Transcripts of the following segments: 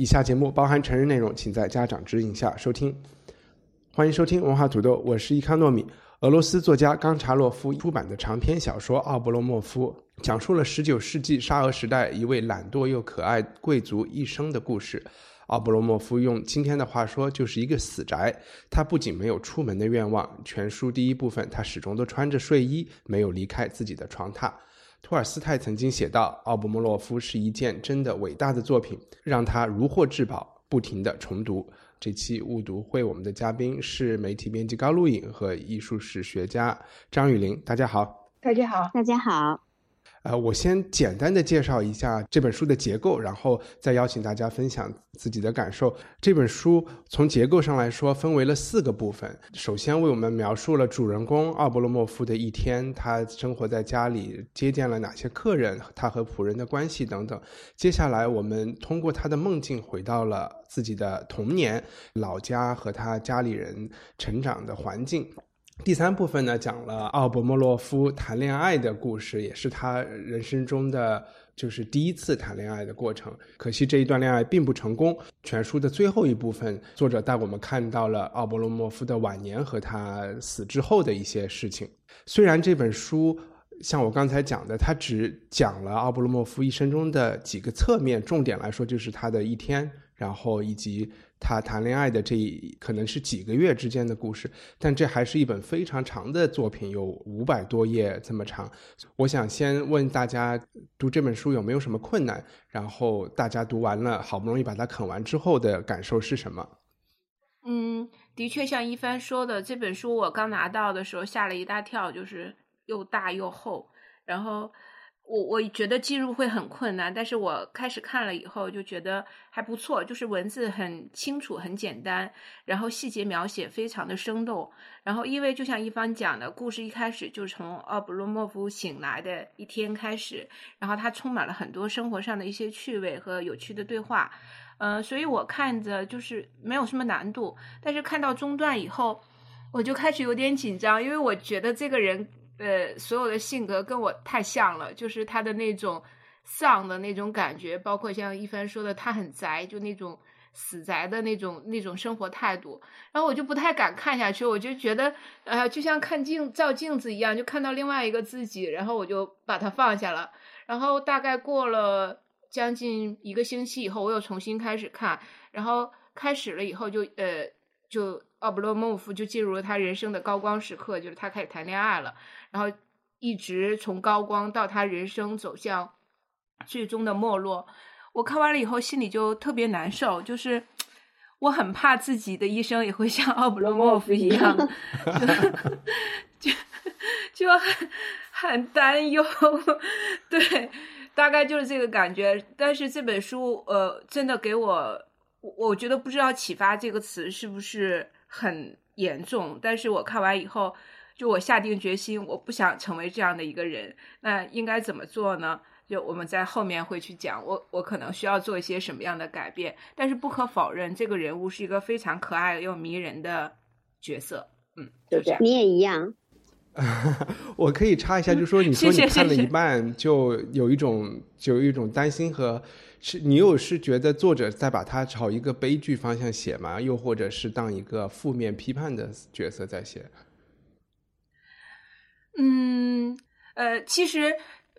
以下节目包含成人内容，请在家长指引下收听。欢迎收听文化土豆，我是伊康糯米。俄罗斯作家冈察洛夫出版的长篇小说《奥布罗莫夫》，讲述了十九世纪沙俄时代一位懒惰又可爱贵族一生的故事。奥布罗莫夫用今天的话说，就是一个死宅。他不仅没有出门的愿望，全书第一部分他始终都穿着睡衣，没有离开自己的床榻。托尔斯泰曾经写道：“奥布莫洛夫是一件真的伟大的作品，让他如获至宝，不停的重读。”这期误读会，我们的嘉宾是媒体编辑高露颖和艺术史学家张雨林。大家好，大家好，大家好。呃，我先简单的介绍一下这本书的结构，然后再邀请大家分享自己的感受。这本书从结构上来说，分为了四个部分。首先为我们描述了主人公奥布罗莫夫的一天，他生活在家里，接见了哪些客人，他和仆人的关系等等。接下来，我们通过他的梦境回到了自己的童年、老家和他家里人成长的环境。第三部分呢，讲了奥伯莫洛夫谈恋爱的故事，也是他人生中的就是第一次谈恋爱的过程。可惜这一段恋爱并不成功。全书的最后一部分，作者带我们看到了奥伯罗莫夫的晚年和他死之后的一些事情。虽然这本书像我刚才讲的，他只讲了奥伯罗莫夫一生中的几个侧面，重点来说就是他的一天，然后以及。他谈恋爱的这一可能是几个月之间的故事，但这还是一本非常长的作品，有五百多页这么长。我想先问大家，读这本书有没有什么困难？然后大家读完了，好不容易把它啃完之后的感受是什么？嗯，的确像一帆说的，这本书我刚拿到的时候吓了一大跳，就是又大又厚，然后。我我觉得进入会很困难，但是我开始看了以后就觉得还不错，就是文字很清楚、很简单，然后细节描写非常的生动。然后因为就像一方讲的，故事一开始就从奥布罗莫夫醒来的一天开始，然后他充满了很多生活上的一些趣味和有趣的对话，嗯，所以我看着就是没有什么难度。但是看到中段以后，我就开始有点紧张，因为我觉得这个人。呃，所有的性格跟我太像了，就是他的那种丧的那种感觉，包括像一帆说的，他很宅，就那种死宅的那种那种生活态度。然后我就不太敢看下去，我就觉得，呃，就像看镜照镜子一样，就看到另外一个自己，然后我就把它放下了。然后大概过了将近一个星期以后，我又重新开始看，然后开始了以后就呃就。奥布洛莫夫就进入了他人生的高光时刻，就是他开始谈恋爱了，然后一直从高光到他人生走向最终的没落。我看完了以后，心里就特别难受，就是我很怕自己的一生也会像奥布洛莫夫一样，就就很很担忧。对，大概就是这个感觉。但是这本书，呃，真的给我，我觉得不知道“启发”这个词是不是。很严重，但是我看完以后，就我下定决心，我不想成为这样的一个人。那应该怎么做呢？就我们在后面会去讲，我我可能需要做一些什么样的改变。但是不可否认，这个人物是一个非常可爱又迷人的角色。嗯，就这样。你也一样。我可以插一下，就说你说你看了一半，就有一种就有一种担心和。是你又是觉得作者在把他朝一个悲剧方向写吗？又或者是当一个负面批判的角色在写？嗯，呃，其实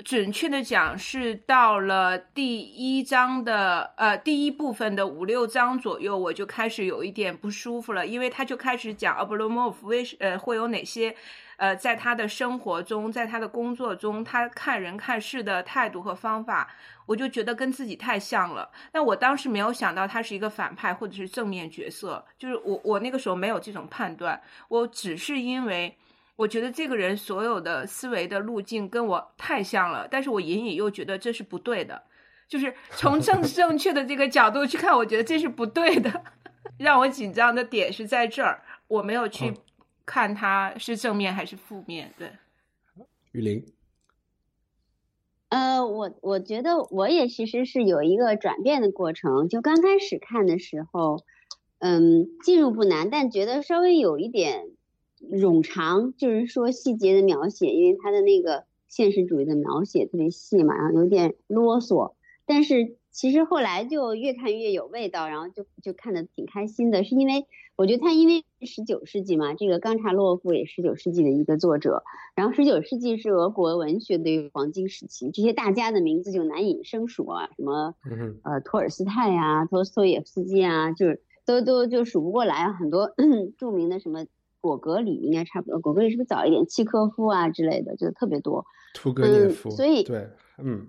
准确的讲是到了第一章的呃第一部分的五六章左右，我就开始有一点不舒服了，因为他就开始讲奥布罗莫夫为呃会有哪些呃在他的生活中，在他的工作中，他看人看事的态度和方法。我就觉得跟自己太像了，那我当时没有想到他是一个反派或者是正面角色，就是我我那个时候没有这种判断，我只是因为我觉得这个人所有的思维的路径跟我太像了，但是我隐隐又觉得这是不对的，就是从正 正确的这个角度去看，我觉得这是不对的。让我紧张的点是在这儿，我没有去看它是正面还是负面。对，雨林，呃，我我觉得我也其实是有一个转变的过程，就刚开始看的时候，嗯，进入不难，但觉得稍微有一点。冗长，就是说细节的描写，因为他的那个现实主义的描写特别细嘛，然后有点啰嗦。但是其实后来就越看越有味道，然后就就看的挺开心的。是因为我觉得他因为十九世纪嘛，这个冈察洛夫也十九世纪的一个作者，然后十九世纪是俄国文学的一个黄金时期，这些大家的名字就难以生数啊，什么呃托尔斯泰呀、托斯托耶夫斯基啊，就是都都就数不过来啊，很多 著名的什么。果戈里应该差不多，果戈里是不是早一点？契科夫啊之类的，就特别多。屠格涅夫，所以对，嗯，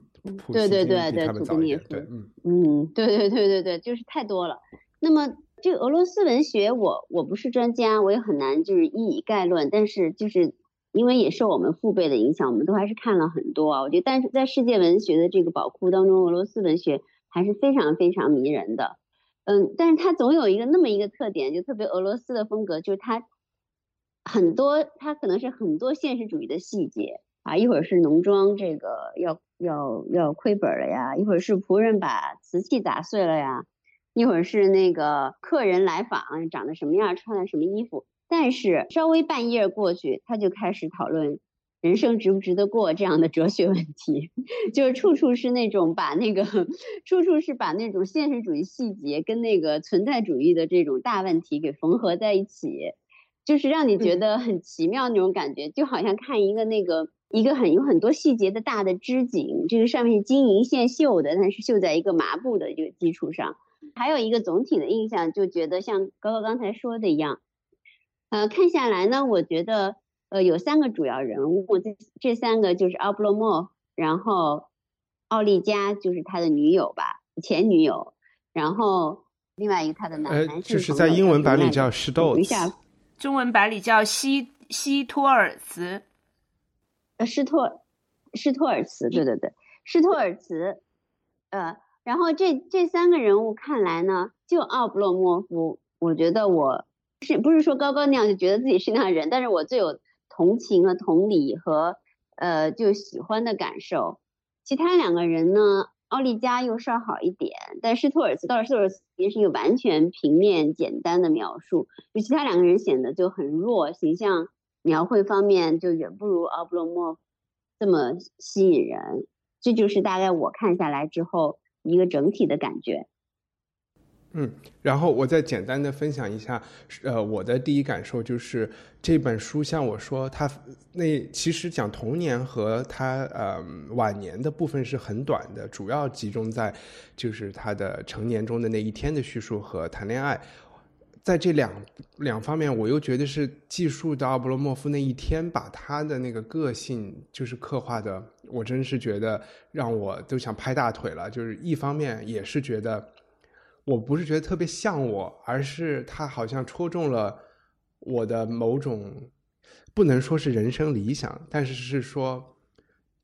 对对对对，屠格涅夫，嗯嗯，对对对对对，就是太多了。那么这个俄罗斯文学，我我不是专家，我也很难就是一以概论。但是就是因为也受我们父辈的影响，我们都还是看了很多啊。我觉得，但是在世界文学的这个宝库当中，俄罗斯文学还是非常非常迷人的。嗯，但是它总有一个那么一个特点，就特别俄罗斯的风格，就是它。很多，它可能是很多现实主义的细节啊，一会儿是农庄这个要要要亏本了呀，一会儿是仆人把瓷器砸碎了呀，一会儿是那个客人来访长得什么样，穿的什么衣服。但是稍微半夜过去，他就开始讨论人生值不值得过这样的哲学问题，就是处处是那种把那个处处是把那种现实主义细节跟那个存在主义的这种大问题给缝合在一起。就是让你觉得很奇妙那种感觉，就好像看一个那个一个很有很多细节的大的织锦，这个上面是金银线绣的，但是绣在一个麻布的这个基础上。还有一个总体的印象，就觉得像高高刚才说的一样，呃，看下来呢，我觉得呃有三个主要人物，这这三个就是奥布洛莫，然后奥利加就是他的女友吧，前女友，然后另外一个他的男男性就是在英文版里叫施斗一下。中文版里叫西西托尔茨，呃，施托施托尔茨，对对对，施托尔茨，呃，然后这这三个人物看来呢，就奥布洛莫夫，我觉得我是不是说高高那样就觉得自己是那样人，但是我最有同情和同理和呃就喜欢的感受，其他两个人呢？奥利加又稍好一点，但施托尔斯倒是托尔斯也是一个完全平面简单的描述，就其他两个人显得就很弱，形象描绘方面就远不如奥布洛莫夫这么吸引人。这就是大概我看下来之后一个整体的感觉。嗯，然后我再简单的分享一下，呃，我的第一感受就是这本书，像我说，他那其实讲童年和他呃晚年的部分是很短的，主要集中在就是他的成年中的那一天的叙述和谈恋爱，在这两两方面，我又觉得是记述的奥布罗莫夫那一天，把他的那个个性就是刻画的，我真是觉得让我都想拍大腿了，就是一方面也是觉得。我不是觉得特别像我，而是他好像戳中了我的某种，不能说是人生理想，但是是说，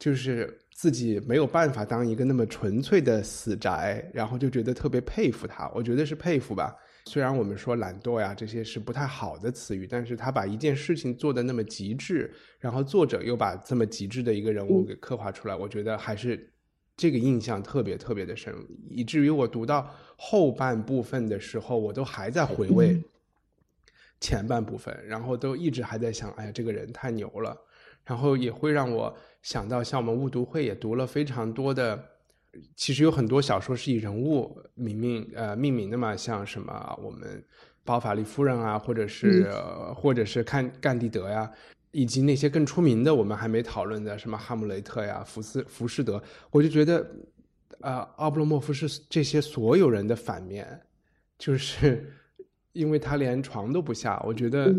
就是自己没有办法当一个那么纯粹的死宅，然后就觉得特别佩服他。我觉得是佩服吧。虽然我们说懒惰呀这些是不太好的词语，但是他把一件事情做的那么极致，然后作者又把这么极致的一个人物给刻画出来，我觉得还是。这个印象特别特别的深，以至于我读到后半部分的时候，我都还在回味前半部分，然后都一直还在想，哎呀，这个人太牛了。然后也会让我想到，像我们误读会也读了非常多的，其实有很多小说是以人物命名呃命名的嘛，像什么我们包法利夫人啊，或者是或者是看甘地德呀。以及那些更出名的，我们还没讨论的，什么哈姆雷特呀、福斯、浮士德，我就觉得，呃，奥布洛莫夫是这些所有人的反面，就是 因为他连床都不下。我觉得，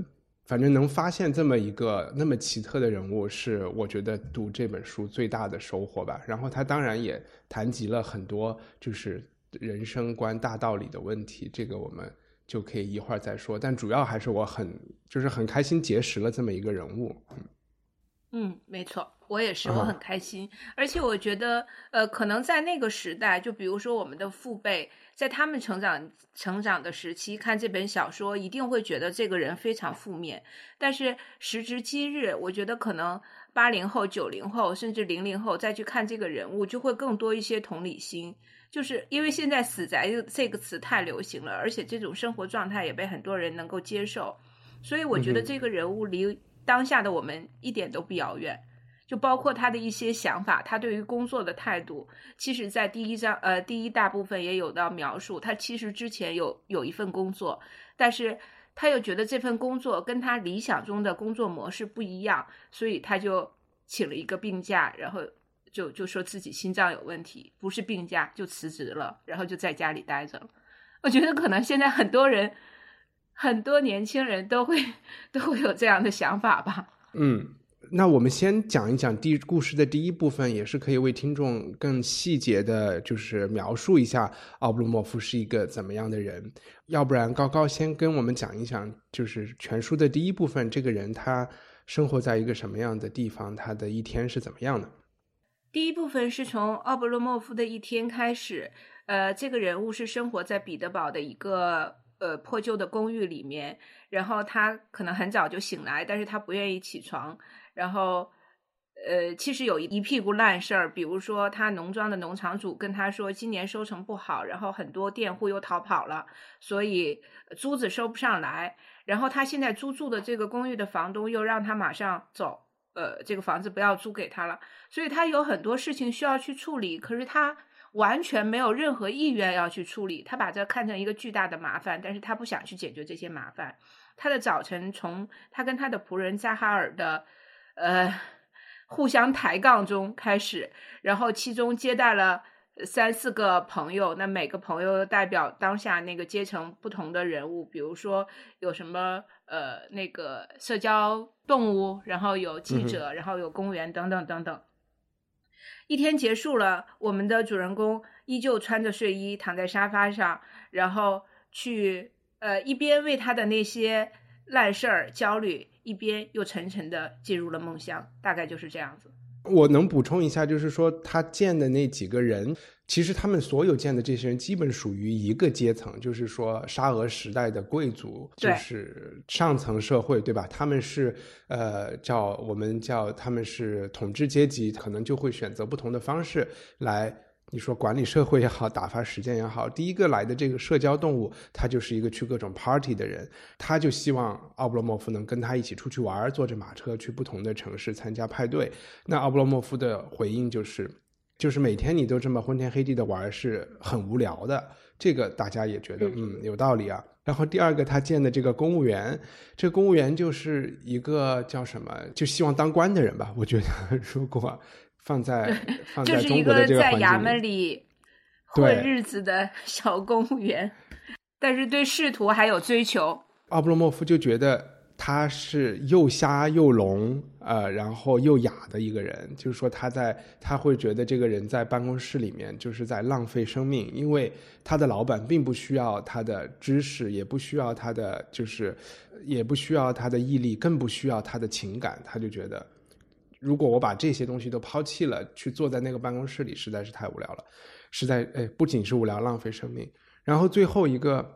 反正能发现这么一个那么奇特的人物，是我觉得读这本书最大的收获吧。然后他当然也谈及了很多就是人生观大道理的问题，这个我们就可以一会儿再说。但主要还是我很就是很开心结识了这么一个人物。嗯，没错，我也是，我很开心。而且我觉得，呃，可能在那个时代，就比如说我们的父辈，在他们成长成长的时期看这本小说，一定会觉得这个人非常负面。但是时至今日，我觉得可能八零后、九零后甚至零零后再去看这个人物，就会更多一些同理心。就是因为现在“死宅”这个词太流行了，而且这种生活状态也被很多人能够接受，所以我觉得这个人物离。当下的我们一点都不遥远，就包括他的一些想法，他对于工作的态度，其实，在第一章呃第一大部分也有到描述。他其实之前有有一份工作，但是他又觉得这份工作跟他理想中的工作模式不一样，所以他就请了一个病假，然后就就说自己心脏有问题，不是病假就辞职了，然后就在家里待着。我觉得可能现在很多人。很多年轻人都会 都会有这样的想法吧。嗯，那我们先讲一讲第故事的第一部分，也是可以为听众更细节的，就是描述一下奥布鲁莫夫是一个怎么样的人。要不然，高高先跟我们讲一讲，就是全书的第一部分，这个人他生活在一个什么样的地方，他的一天是怎么样的？第一部分是从奥布洛莫夫的一天开始。呃，这个人物是生活在彼得堡的一个。呃，破旧的公寓里面，然后他可能很早就醒来，但是他不愿意起床。然后，呃，其实有一屁股烂事儿，比如说他农庄的农场主跟他说，今年收成不好，然后很多佃户又逃跑了，所以租子收不上来。然后他现在租住的这个公寓的房东又让他马上走，呃，这个房子不要租给他了。所以他有很多事情需要去处理，可是他。完全没有任何意愿要去处理，他把这看成一个巨大的麻烦，但是他不想去解决这些麻烦。他的早晨从他跟他的仆人扎哈尔的呃互相抬杠中开始，然后其中接待了三四个朋友，那每个朋友代表当下那个阶层不同的人物，比如说有什么呃那个社交动物，然后有记者，然后有公务员等等等等。一天结束了，我们的主人公依旧穿着睡衣躺在沙发上，然后去呃一边为他的那些烂事儿焦虑，一边又沉沉的进入了梦乡，大概就是这样子。我能补充一下，就是说他见的那几个人。其实他们所有见的这些人，基本属于一个阶层，就是说沙俄时代的贵族，就是上层社会，对吧？他们是呃叫我们叫他们是统治阶级，可能就会选择不同的方式来，你说管理社会也好，打发时间也好。第一个来的这个社交动物，他就是一个去各种 party 的人，他就希望奥布洛莫夫能跟他一起出去玩，坐着马车去不同的城市参加派对。那奥布洛莫夫的回应就是。就是每天你都这么昏天黑地的玩是很无聊的，这个大家也觉得嗯有道理啊。然后第二个他见的这个公务员，这公务员就是一个叫什么，就希望当官的人吧。我觉得如果放在放 在中国的这个在衙门里混日子的 小公务员，但是对仕途还有追求。奥布洛莫夫就觉得。他是又瞎又聋，呃，然后又哑的一个人，就是说他在他会觉得这个人在办公室里面就是在浪费生命，因为他的老板并不需要他的知识，也不需要他的就是也不需要他的毅力，更不需要他的情感，他就觉得如果我把这些东西都抛弃了，去坐在那个办公室里，实在是太无聊了，实在哎，不仅是无聊，浪费生命。然后最后一个。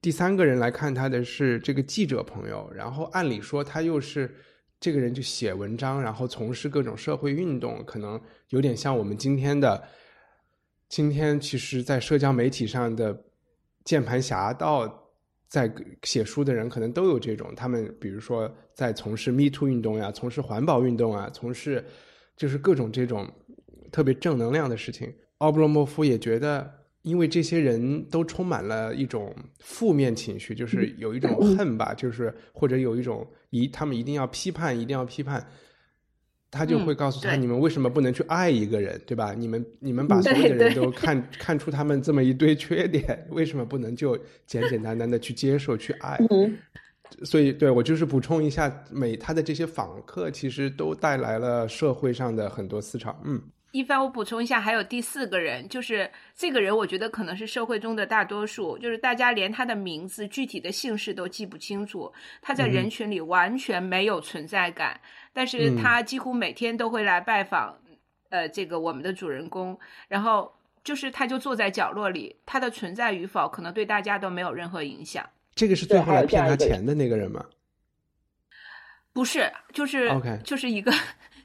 第三个人来看他的是这个记者朋友，然后按理说他又是这个人就写文章，然后从事各种社会运动，可能有点像我们今天的今天，其实，在社交媒体上的键盘侠到在写书的人，可能都有这种。他们比如说在从事 Me Too 运动呀，从事环保运动啊，从事就是各种这种特别正能量的事情。奥布洛莫夫也觉得。因为这些人都充满了一种负面情绪，就是有一种恨吧，就是或者有一种一他们一定要批判，一定要批判，他就会告诉他：你们为什么不能去爱一个人，对吧？你们你们把所有的人都看 看出他们这么一堆缺点，为什么不能就简简单单的去接受去爱？所以，对我就是补充一下，每他的这些访客其实都带来了社会上的很多思潮。嗯。一帆，我补充一下，还有第四个人，就是这个人，我觉得可能是社会中的大多数，就是大家连他的名字、具体的姓氏都记不清楚，他在人群里完全没有存在感，但是他几乎每天都会来拜访，呃，这个我们的主人公，然后就是他就坐在角落里，他的存在与否可能对大家都没有任何影响。这个是最后来骗他钱的那个人吗？不是，就是 OK，就是一个。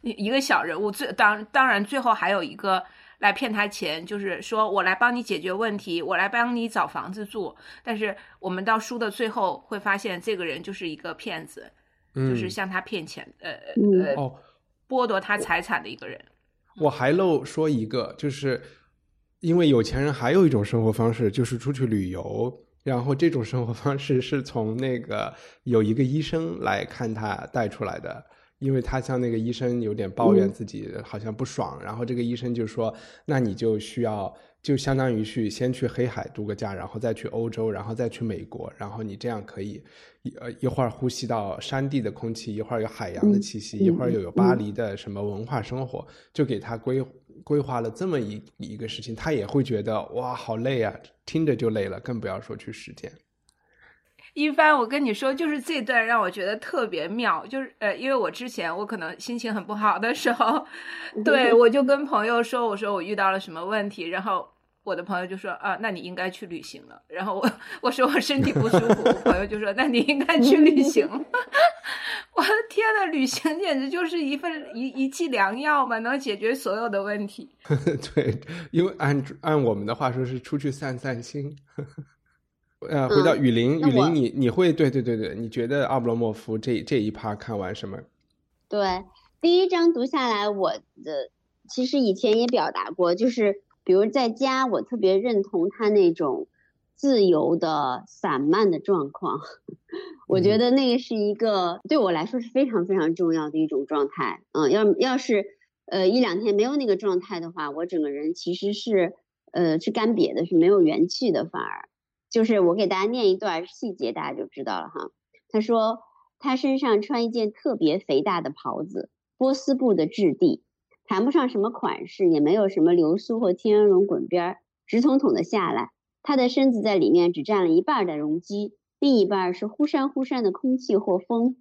一个小人物，最当当然最后还有一个来骗他钱，就是说我来帮你解决问题，我来帮你找房子住。但是我们到书的最后会发现，这个人就是一个骗子，就是向他骗钱，呃呃，剥夺他财产的一个人。我还漏说一个，就是因为有钱人还有一种生活方式，就是出去旅游，然后这种生活方式是从那个有一个医生来看他带出来的。因为他向那个医生有点抱怨自己好像不爽，然后这个医生就说：“那你就需要就相当于去先去黑海度个假，然后再去欧洲，然后再去美国，然后你这样可以一呃一会儿呼吸到山地的空气，一会儿有海洋的气息，一会儿又有巴黎的什么文化生活，就给他规规划了这么一一个事情，他也会觉得哇好累啊，听着就累了，更不要说去实践。”一帆，我跟你说，就是这段让我觉得特别妙，就是呃，因为我之前我可能心情很不好的时候，对我就跟朋友说，我说我遇到了什么问题，然后我的朋友就说啊，那你应该去旅行了。然后我我说我身体不舒服，朋友就说那你应该去旅行。我的天呐，旅行简直就是一份一一剂良药嘛，能解决所有的问题。对，因为按按我们的话说是出去散散心。呃，回到雨林，雨林，你你会对对对对，你觉得阿布罗莫夫这这一趴看完什么？对，第一章读下来，我的其实以前也表达过，就是比如在家，我特别认同他那种自由的散漫的状况，我觉得那个是一个对我来说是非常非常重要的一种状态。嗯，要要是呃一两天没有那个状态的话，我整个人其实是呃是干瘪的，是没有元气的，反而。就是我给大家念一段细节，大家就知道了哈。他说他身上穿一件特别肥大的袍子，波斯布的质地，谈不上什么款式，也没有什么流苏或天鹅绒滚边儿，直筒筒的下来。他的身子在里面只占了一半的容积，另一半是忽闪忽闪的空气或风。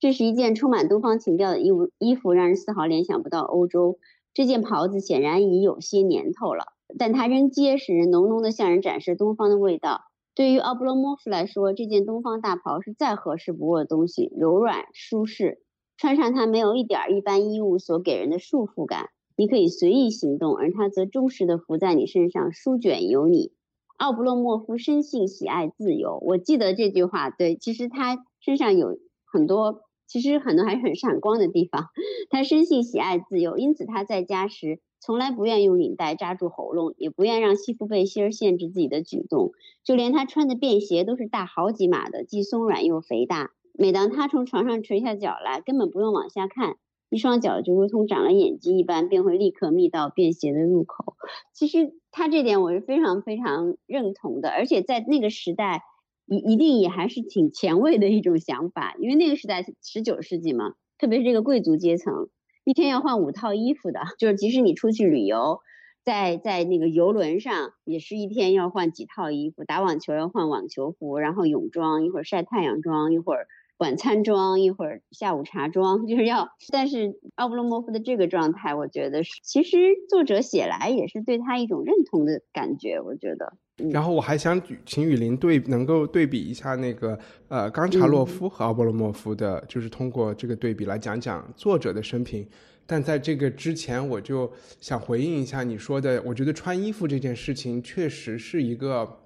这是一件充满东方情调的衣物，衣服让人丝毫联想不到欧洲。这件袍子显然已有些年头了。但它仍结实，浓浓的向人展示东方的味道。对于奥布罗莫夫来说，这件东方大袍是再合适不过的东西，柔软舒适，穿上它没有一点一般衣物所给人的束缚感。你可以随意行动，而它则忠实的伏在你身上，舒卷有你。奥布洛莫夫生性喜爱自由，我记得这句话。对，其实他身上有很多，其实很多还是很闪光的地方。他生性喜爱自由，因此他在家时。从来不愿用领带扎住喉咙，也不愿让西服背心儿限制自己的举动，就连他穿的便鞋都是大好几码的，既松软又肥大。每当他从床上垂下脚来，根本不用往下看，一双脚就如同长了眼睛一般，便会立刻觅到便鞋的入口。其实他这点我是非常非常认同的，而且在那个时代，一一定也还是挺前卫的一种想法，因为那个时代十九世纪嘛，特别是这个贵族阶层。一天要换五套衣服的，就是即使你出去旅游，在在那个游轮上，也是一天要换几套衣服。打网球要换网球服，然后泳装，一会儿晒太阳装，一会儿晚餐装，一会儿下午茶装，就是要。但是奥布洛莫夫的这个状态，我觉得是，其实作者写来也是对他一种认同的感觉，我觉得。然后我还想请雨林对能够对比一下那个呃冈察洛夫和奥波罗莫夫的，就是通过这个对比来讲讲作者的生平。但在这个之前，我就想回应一下你说的，我觉得穿衣服这件事情确实是一个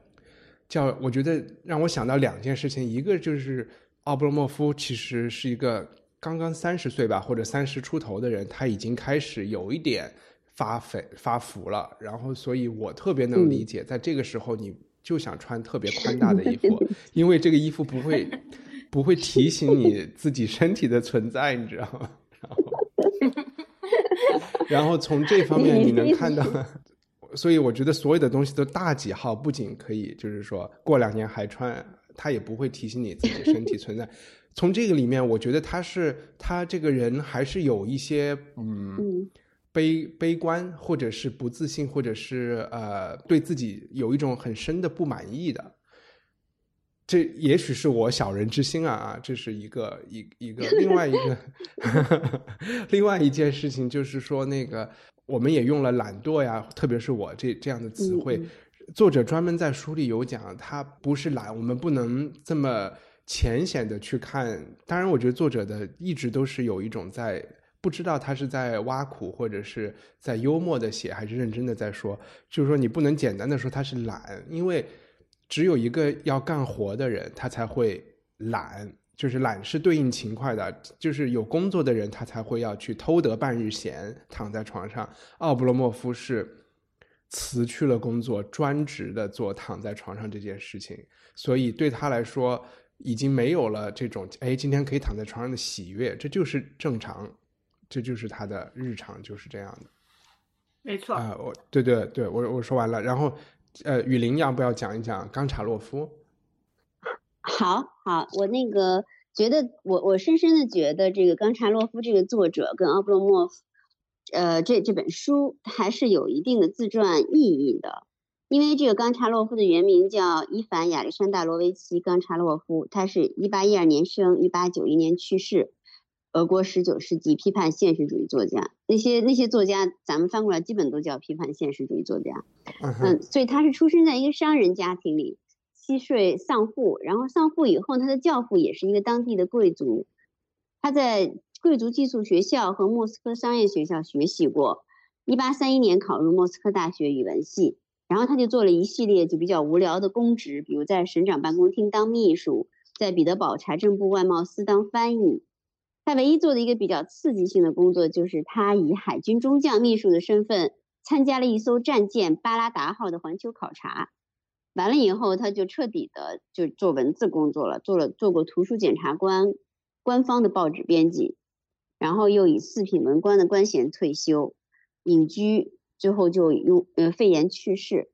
叫我觉得让我想到两件事情，一个就是奥布罗莫夫其实是一个刚刚三十岁吧或者三十出头的人，他已经开始有一点。发肥发福了，然后所以我特别能理解，在这个时候你就想穿特别宽大的衣服，因为这个衣服不会不会提醒你自己身体的存在，你知道吗？然后，然后从这方面你能看到，所以我觉得所有的东西都大几号，不仅可以就是说过两年还穿，它也不会提醒你自己身体存在。从这个里面，我觉得他是他这个人还是有一些嗯。悲悲观，或者是不自信，或者是呃对自己有一种很深的不满意的。这也许是我小人之心啊啊，这是一个一一个另外一个 另外一件事情，就是说那个我们也用了懒惰呀，特别是我这这样的词汇。作者专门在书里有讲，他不是懒，我们不能这么浅显的去看。当然，我觉得作者的一直都是有一种在不知道他是在挖苦，或者是在幽默的写，还是认真的在说。就是说，你不能简单的说他是懒，因为只有一个要干活的人，他才会懒。就是懒是对应勤快的，就是有工作的人，他才会要去偷得半日闲，躺在床上。奥布罗莫夫是。辞去了工作，专职的做躺在床上这件事情，所以对他来说，已经没有了这种哎，今天可以躺在床上的喜悦，这就是正常，这就是他的日常，就是这样的。没错啊，我对对对，我我说完了，然后呃，雨林要不要讲一讲冈察洛夫？好好，我那个觉得，我我深深的觉得，这个冈察洛夫这个作者跟奥布洛莫夫。呃，这这本书还是有一定的自传意义的，因为这个冈察洛夫的原名叫伊凡亚历山大罗维奇冈察洛夫，他是一八一二年生，一八九一年去世，俄国十九世纪批判现实主义作家。那些那些作家，咱们翻过来基本都叫批判现实主义作家。嗯，所以他是出生在一个商人家庭里，七岁丧父，然后丧父以后，他的教父也是一个当地的贵族，他在。贵族寄宿学校和莫斯科商业学校学习过，一八三一年考入莫斯科大学语文系，然后他就做了一系列就比较无聊的公职，比如在省长办公厅当秘书，在彼得堡财政部外贸司当翻译。他唯一做的一个比较刺激性的工作，就是他以海军中将秘书的身份参加了一艘战舰巴拉达号的环球考察。完了以后，他就彻底的就做文字工作了，做了做过图书检察官、官方的报纸编辑。然后又以四品文官的官衔退休，隐居，最后就用呃肺炎去世。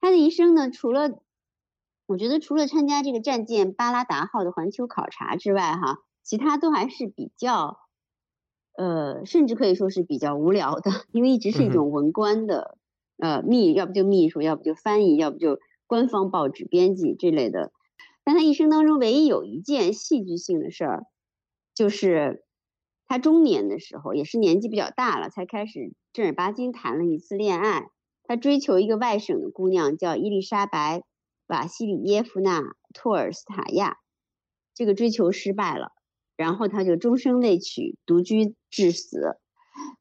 他的一生呢，除了我觉得除了参加这个战舰巴拉达号的环球考察之外，哈，其他都还是比较，呃，甚至可以说是比较无聊的，因为一直是一种文官的，呃，秘，要不就秘书，要不就翻译，要不就官方报纸编辑这类的。但他一生当中唯一有一件戏剧性的事儿，就是。他中年的时候，也是年纪比较大了，才开始正儿八经谈了一次恋爱。他追求一个外省的姑娘，叫伊丽莎白·瓦西里耶夫娜·托尔斯塔亚。这个追求失败了，然后他就终生未娶，独居致死。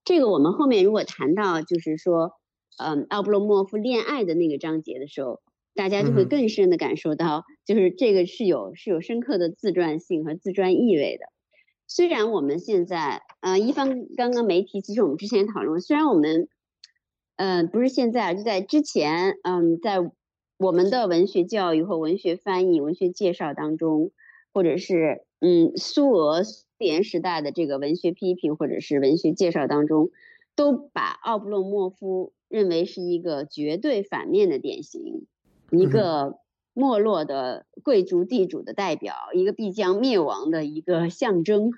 这个我们后面如果谈到，就是说，嗯，奥布洛莫夫恋爱的那个章节的时候，大家就会更深的感受到，就是这个是有是有深刻的自传性和自传意味的。虽然我们现在，呃，一方刚刚没提，其实我们之前讨论，虽然我们，嗯，不是现在，就在之前，嗯，在我们的文学教育和文学翻译、文学介绍当中，或者是嗯，苏俄苏联时代的这个文学批评或者是文学介绍当中，都把奥布洛莫夫认为是一个绝对反面的典型，一个。没落的贵族地主的代表，一个必将灭亡的一个象征。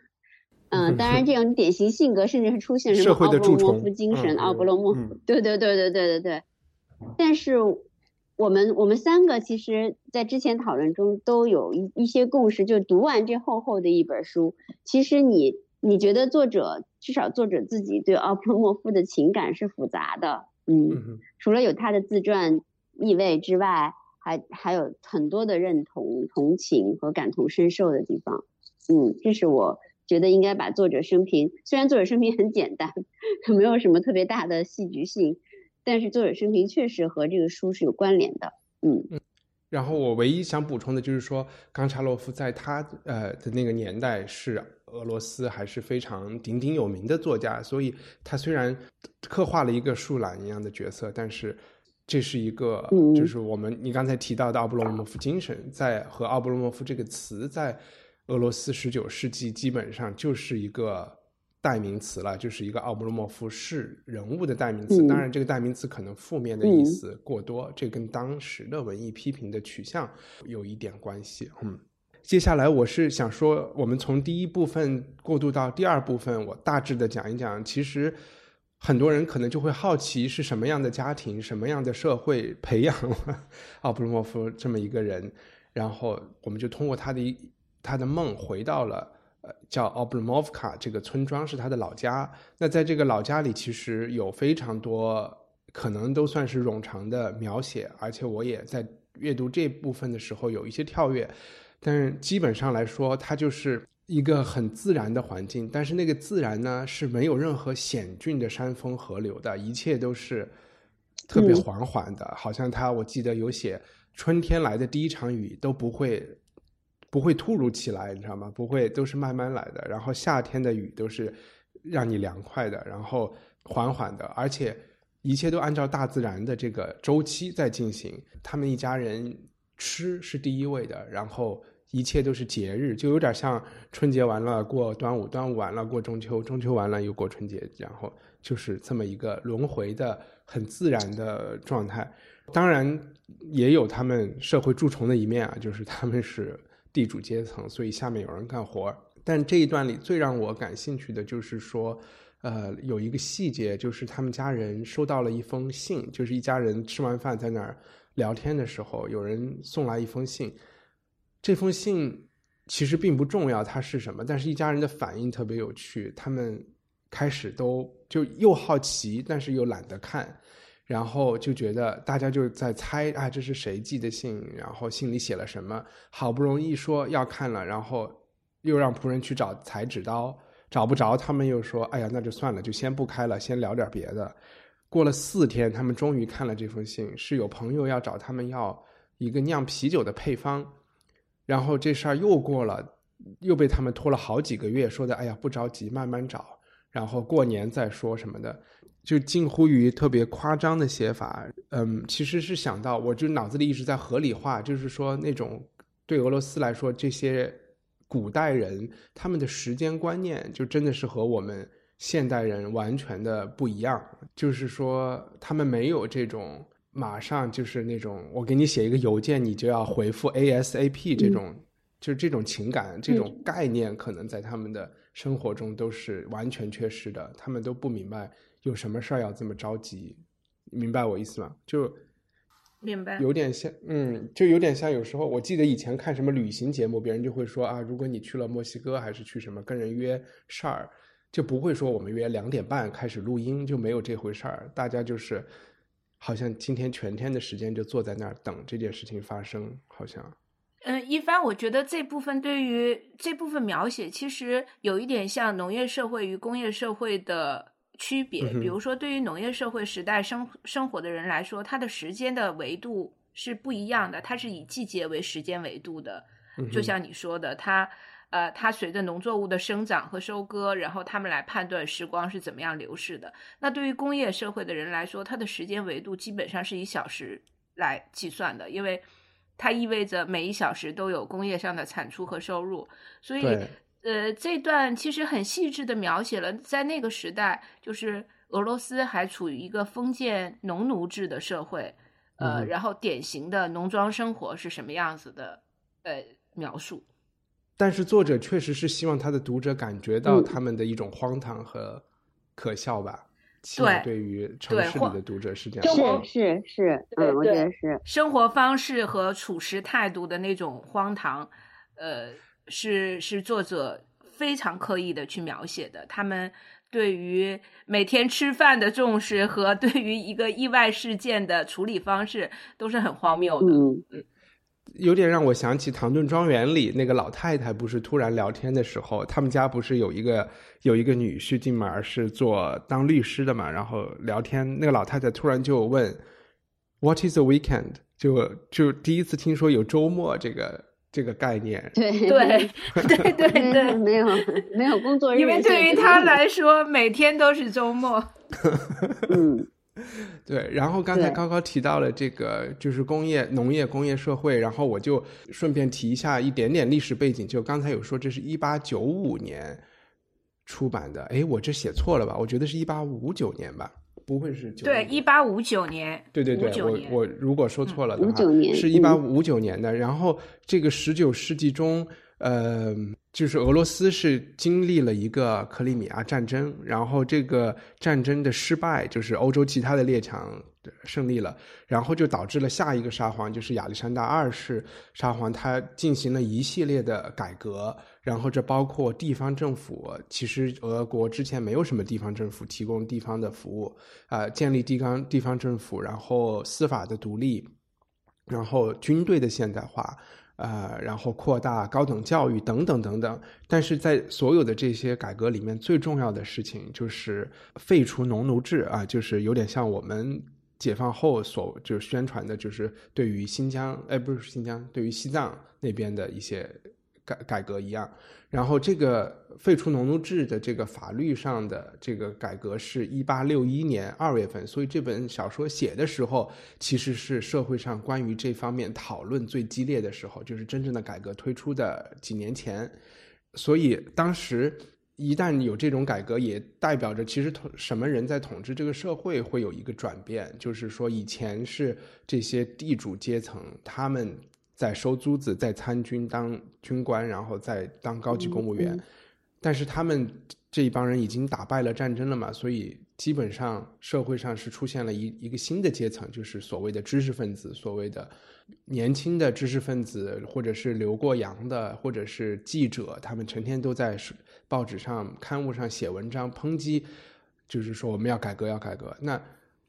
嗯，当然，这种典型性格甚至是出现什么奥布洛莫夫精神，奥布洛莫夫，对对对对对对对。但是我们我们三个其实，在之前讨论中都有一一些共识，就读完这厚厚的一本书，其实你你觉得作者至少作者自己对奥布洛莫夫的情感是复杂的，嗯，除了有他的自传意味之外。还还有很多的认同、同情和感同身受的地方，嗯，这是我觉得应该把作者生平，虽然作者生平很简单，没有什么特别大的戏剧性，但是作者生平确实和这个书是有关联的，嗯嗯。然后我唯一想补充的就是说，冈察洛夫在他呃的那个年代是俄罗斯还是非常鼎鼎有名的作家，所以他虽然刻画了一个树懒一样的角色，但是。这是一个，就是我们你刚才提到的奥布罗莫夫精神，在和奥布罗莫夫这个词，在俄罗斯十九世纪基本上就是一个代名词了，就是一个奥布罗莫夫是人物的代名词。当然，这个代名词可能负面的意思过多，这跟当时的文艺批评的取向有一点关系。嗯，接下来我是想说，我们从第一部分过渡到第二部分，我大致的讲一讲，其实。很多人可能就会好奇是什么样的家庭、什么样的社会培养了 奥布洛莫夫这么一个人，然后我们就通过他的他的梦回到了呃叫奥布洛莫夫卡这个村庄是他的老家。那在这个老家里，其实有非常多可能都算是冗长的描写，而且我也在阅读这部分的时候有一些跳跃，但是基本上来说，它就是。一个很自然的环境，但是那个自然呢是没有任何险峻的山峰河流的，一切都是特别缓缓的，好像他我记得有写春天来的第一场雨都不会不会突如其来，你知道吗？不会都是慢慢来的，然后夏天的雨都是让你凉快的，然后缓缓的，而且一切都按照大自然的这个周期在进行。他们一家人吃是第一位的，然后。一切都是节日，就有点像春节完了过端午，端午完了过中秋，中秋完了又过春节，然后就是这么一个轮回的很自然的状态。当然也有他们社会蛀虫的一面啊，就是他们是地主阶层，所以下面有人干活。但这一段里最让我感兴趣的就是说，呃，有一个细节，就是他们家人收到了一封信，就是一家人吃完饭在那儿聊天的时候，有人送来一封信。这封信其实并不重要，它是什么？但是一家人的反应特别有趣，他们开始都就又好奇，但是又懒得看，然后就觉得大家就在猜啊，这是谁寄的信？然后信里写了什么？好不容易说要看了，然后又让仆人去找裁纸刀，找不着，他们又说：“哎呀，那就算了，就先不开了，先聊点别的。”过了四天，他们终于看了这封信，是有朋友要找他们要一个酿啤酒的配方。然后这事儿又过了，又被他们拖了好几个月，说的哎呀不着急，慢慢找，然后过年再说什么的，就近乎于特别夸张的写法。嗯，其实是想到，我就脑子里一直在合理化，就是说那种对俄罗斯来说，这些古代人他们的时间观念就真的是和我们现代人完全的不一样，就是说他们没有这种。马上就是那种，我给你写一个邮件，你就要回复 ASAP 这种，就是这种情感、这种概念，可能在他们的生活中都是完全缺失的。他们都不明白有什么事儿要这么着急，明白我意思吗？就明白，有点像，嗯，就有点像。有时候我记得以前看什么旅行节目，别人就会说啊，如果你去了墨西哥，还是去什么跟人约事儿，就不会说我们约两点半开始录音，就没有这回事儿。大家就是。好像今天全天的时间就坐在那儿等这件事情发生，好像。嗯，一帆，我觉得这部分对于这部分描写，其实有一点像农业社会与工业社会的区别。比如说，对于农业社会时代生生活的人来说，他的时间的维度是不一样的，它是以季节为时间维度的。就像你说的，他。呃，它随着农作物的生长和收割，然后他们来判断时光是怎么样流逝的。那对于工业社会的人来说，它的时间维度基本上是以小时来计算的，因为它意味着每一小时都有工业上的产出和收入。所以，呃，这段其实很细致的描写了在那个时代，就是俄罗斯还处于一个封建农奴制的社会，呃，然后典型的农庄生活是什么样子的，呃，描述。但是作者确实是希望他的读者感觉到他们的一种荒唐和可笑吧？对，对于城市里的读者是这样，是是是，嗯，我觉得是生活方式和处事态度的那种荒唐，呃，是是作者非常刻意的去描写的。他们对于每天吃饭的重视和对于一个意外事件的处理方式都是很荒谬的。嗯。有点让我想起《唐顿庄园》里那个老太太，不是突然聊天的时候，他们家不是有一个有一个女婿进门是做当律师的嘛？然后聊天，那个老太太突然就问：“What is a weekend？” 就就第一次听说有周末这个这个概念。对对对对对，没有没有工作日，因为对于他来说，每天都是周末。嗯。对，然后刚才高高提到了这个，就是工业、农业、工业社会，然后我就顺便提一下一点点历史背景。就刚才有说，这是一八九五年出版的，哎，我这写错了吧？我觉得是一八五九年吧，不会是九？对，一八五九年。对对对，我我如果说错了的话，是一八五九年的。然后这个十九世纪中，呃，就是俄罗斯是经历了一个克里米亚战争，然后这个战争的失败，就是欧洲其他的列强胜利了，然后就导致了下一个沙皇，就是亚历山大二世沙皇，他进行了一系列的改革，然后这包括地方政府，其实俄国之前没有什么地方政府提供地方的服务，啊，建立地方地方政府，然后司法的独立，然后军队的现代化。呃，然后扩大高等教育等等等等，但是在所有的这些改革里面，最重要的事情就是废除农奴制啊，就是有点像我们解放后所就宣传的，就是对于新疆，哎，不是新疆，对于西藏那边的一些。改改革一样，然后这个废除农奴制的这个法律上的这个改革是一八六一年二月份，所以这本小说写的时候，其实是社会上关于这方面讨论最激烈的时候，就是真正的改革推出的几年前。所以当时一旦有这种改革，也代表着其实统什么人在统治这个社会会有一个转变，就是说以前是这些地主阶层他们。在收租子，在参军当军官，然后再当高级公务员，但是他们这一帮人已经打败了战争了嘛，所以基本上社会上是出现了一一个新的阶层，就是所谓的知识分子，所谓的年轻的知识分子，或者是留过洋的，或者是记者，他们成天都在报纸上、刊物上写文章抨击，就是说我们要改革，要改革。那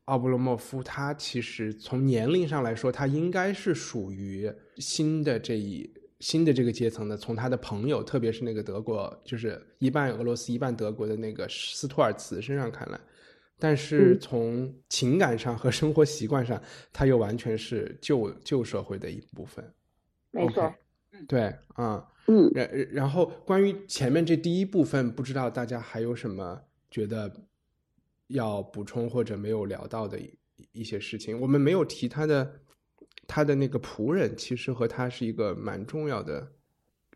奥布罗莫夫他其实从年龄上来说，他应该是属于新的这一新的这个阶层的。从他的朋友，特别是那个德国，就是一半俄罗斯一半德国的那个斯托尔茨身上看来，但是从情感上和生活习惯上，他又完全是旧旧社会的一部分。没错，对啊，嗯，然然后关于前面这第一部分，不知道大家还有什么觉得？要补充或者没有聊到的一一些事情，我们没有提他的他的那个仆人，其实和他是一个蛮重要的，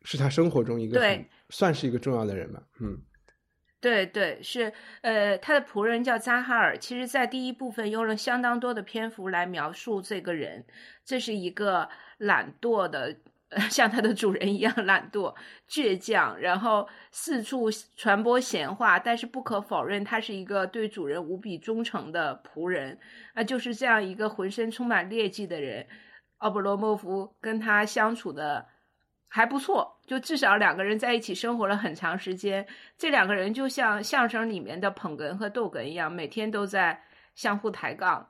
是他生活中一个对，算是一个重要的人吧。嗯，对对，是呃，他的仆人叫扎哈尔，其实在第一部分用了相当多的篇幅来描述这个人，这是一个懒惰的。像他的主人一样懒惰、倔强，然后四处传播闲话。但是不可否认，他是一个对主人无比忠诚的仆人。啊，就是这样一个浑身充满劣迹的人，奥布罗莫夫跟他相处的还不错，就至少两个人在一起生活了很长时间。这两个人就像相声里面的捧哏和逗哏一样，每天都在相互抬杠。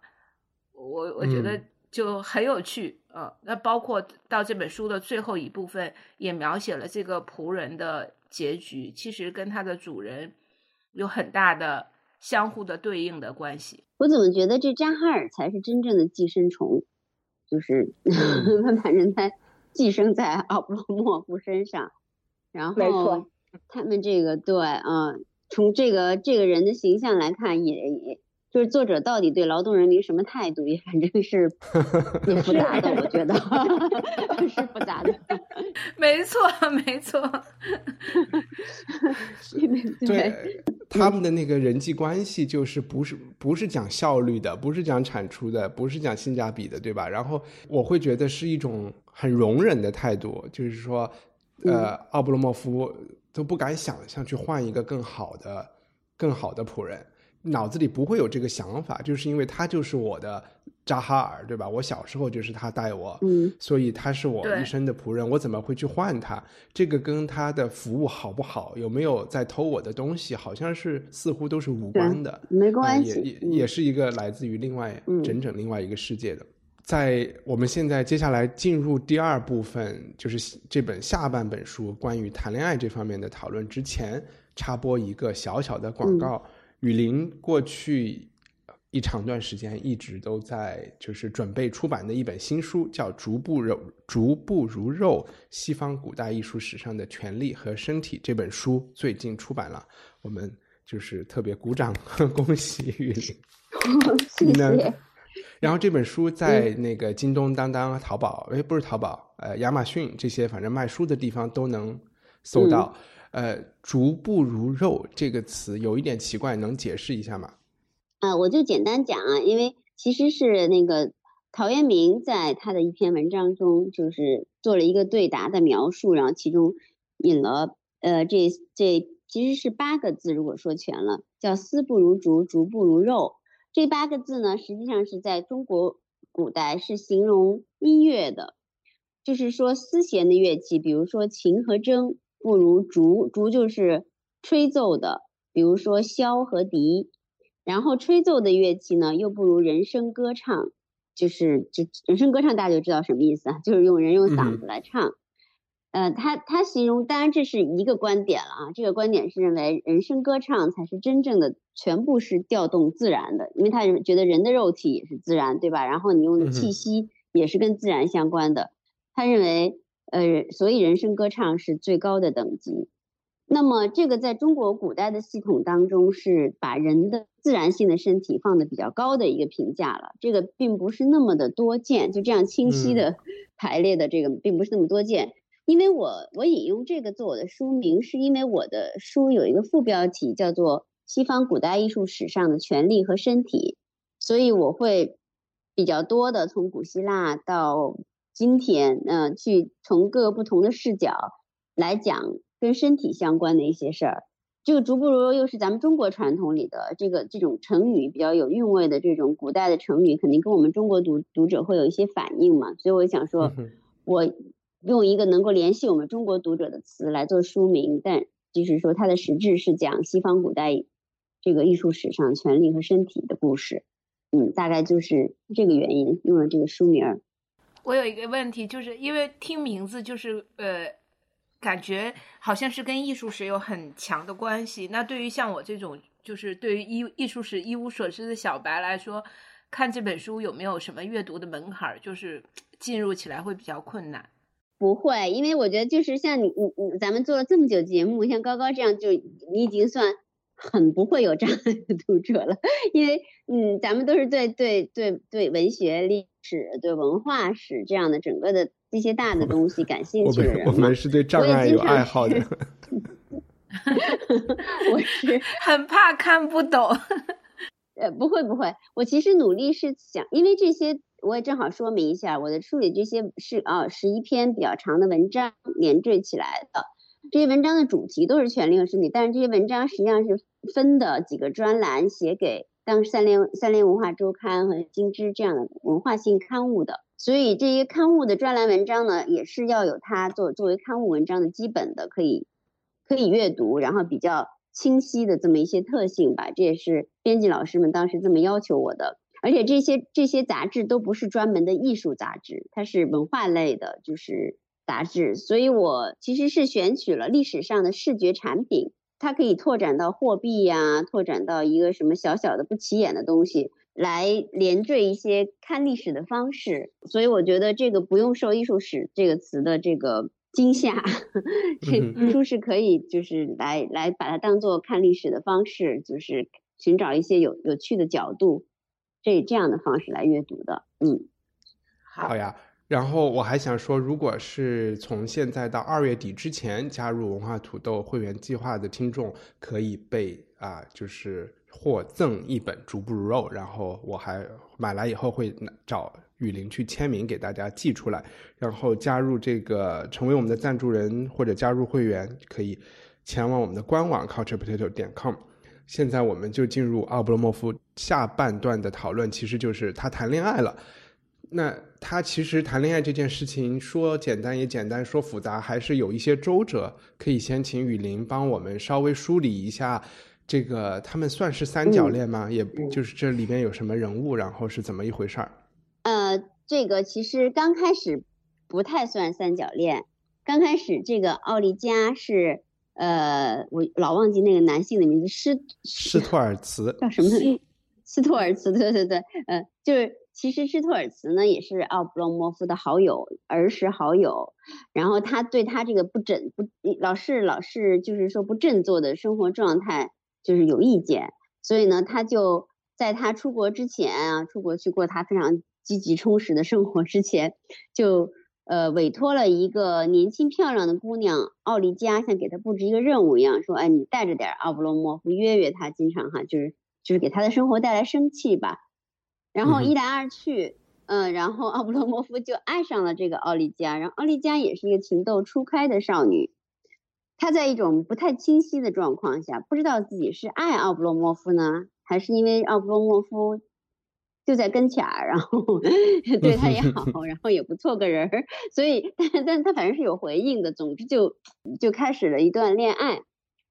我我觉得。就很有趣，呃，那包括到这本书的最后一部分，也描写了这个仆人的结局，其实跟他的主人有很大的相互的对应的关系。我怎么觉得这扎哈尔才是真正的寄生虫，就是 他把人他寄生在奥布洛莫夫身上，然后他们这个对，嗯，从这个这个人的形象来看，也也。就是作者到底对劳动人民什么态度？也反正是 也复杂的，我觉得是复杂的。没错，没错。对，他们的那个人际关系就是不是不是讲效率的，不是讲产出的，不是讲性价比的，对吧？然后我会觉得是一种很容忍的态度，就是说，呃，奥布罗莫夫都不敢想象去换一个更好的、更好的仆人。脑子里不会有这个想法，就是因为他就是我的扎哈尔，对吧？我小时候就是他带我，嗯，所以他是我一生的仆人，我怎么会去换他？这个跟他的服务好不好，有没有在偷我的东西，好像是似乎都是无关的，没关系，也也也是一个来自于另外整整另外一个世界的。在我们现在接下来进入第二部分，就是这本下半本书关于谈恋爱这方面的讨论之前，插播一个小小的广告。雨林过去一长段时间一直都在就是准备出版的一本新书，叫《逐步肉逐步如肉：西方古代艺术史上的权力和身体》这本书最近出版了，我们就是特别鼓掌，恭喜雨林。谢谢。然后这本书 在那个京东、当当、淘宝，哎，不是淘宝，呃，亚马逊这些反正卖书的地方都能搜到。呃，逐步如肉这个词有一点奇怪，能解释一下吗？啊，我就简单讲啊，因为其实是那个陶渊明在他的一篇文章中，就是做了一个对答的描述，然后其中引了呃这这其实是八个字，如果说全了，叫丝不如竹，竹不如肉。这八个字呢，实际上是在中国古代是形容音乐的，就是说丝弦的乐器，比如说琴和筝不如竹，竹就是吹奏的，比如说箫和笛。然后吹奏的乐器呢，又不如人声歌唱，就是就人声歌唱，大家就知道什么意思啊，就是用人用嗓子来唱。呃，他他形容，当然这是一个观点了啊。这个观点是认为人声歌唱才是真正的全部是调动自然的，因为他觉得人的肉体也是自然，对吧？然后你用的气息也是跟自然相关的。他认为，呃，所以人声歌唱是最高的等级。那么这个在中国古代的系统当中，是把人的自然性的身体放的比较高的一个评价了。这个并不是那么的多见，就这样清晰的 排列的这个并不是那么多见。因为我我引用这个做我的书名，是因为我的书有一个副标题叫做《西方古代艺术史上的权力和身体》，所以我会比较多的从古希腊到今天，嗯，去从各个不同的视角来讲跟身体相关的一些事儿。这个“逐步如肉”又是咱们中国传统里的这个这种成语比较有韵味的这种古代的成语，肯定跟我们中国读读者会有一些反应嘛。所以我想说，我。用一个能够联系我们中国读者的词来做书名，但就是说它的实质是讲西方古代这个艺术史上权力和身体的故事，嗯，大概就是这个原因用了这个书名。我有一个问题，就是因为听名字就是呃，感觉好像是跟艺术史有很强的关系。那对于像我这种就是对于艺艺术史一无所知的小白来说，看这本书有没有什么阅读的门槛，就是进入起来会比较困难？不会，因为我觉得就是像你你你，咱们做了这么久节目，像高高这样，就你已经算很不会有障碍的 读者了。因为嗯，咱们都是对对对对文学、历史、对文化史这样的整个的这些大的东西感兴趣的人。我们是对障碍有爱好的。我是 很怕看不懂。呃，不会不会，我其实努力是想，因为这些。我也正好说明一下，我的处理这些是啊，十一篇比较长的文章连缀起来的。这些文章的主题都是权力和身体，但是这些文章实际上是分的几个专栏，写给当时三联三联文化周刊和金枝这样的文化性刊物的。所以这些刊物的专栏文章呢，也是要有它作作为刊物文章的基本的可以可以阅读，然后比较清晰的这么一些特性吧。这也是编辑老师们当时这么要求我的。而且这些这些杂志都不是专门的艺术杂志，它是文化类的，就是杂志。所以我其实是选取了历史上的视觉产品，它可以拓展到货币呀，拓展到一个什么小小的不起眼的东西，来连缀一些看历史的方式。所以我觉得这个不用受“艺术史”这个词的这个惊吓，这书是可以就是来来把它当做看历史的方式，就是寻找一些有有趣的角度。这这样的方式来阅读的，嗯，好呀。然后我还想说，如果是从现在到二月底之前加入文化土豆会员计划的听众，可以被啊，就是获赠一本《逐不如肉》，然后我还买来以后会找雨林去签名给大家寄出来。然后加入这个成为我们的赞助人或者加入会员，可以前往我们的官网 culturepotato 点 com。现在我们就进入奥布罗莫夫下半段的讨论，其实就是他谈恋爱了。那他其实谈恋爱这件事情，说简单也简单，说复杂还是有一些周折。可以先请雨林帮我们稍微梳理一下，这个他们算是三角恋吗？也就是这里面有什么人物，然后是怎么一回事儿？呃，这个其实刚开始不太算三角恋。刚开始这个奥利加是。呃，我老忘记那个男性的名字，施施托尔茨叫什么？斯托尔茨，对对对，呃，就是其实施托尔茨呢也是奥布洛莫夫的好友，儿时好友。然后他对他这个不振不老是老是就是说不振作的生活状态就是有意见，所以呢，他就在他出国之前啊，出国去过他非常积极充实的生活之前就。呃，委托了一个年轻漂亮的姑娘奥利加，像给他布置一个任务一样，说：“哎，你带着点奥布洛莫夫约约他，经常哈，就是就是给他的生活带来生气吧。”然后一来二去，嗯，然后奥布洛莫夫就爱上了这个奥利加，然后奥利加也是一个情窦初开的少女，她在一种不太清晰的状况下，不知道自己是爱奥布洛莫夫呢，还是因为奥布洛莫夫就在跟前儿，然后 对她也好，然后也不错个人儿，所以但但她反正是有回应的。总之就就开始了一段恋爱。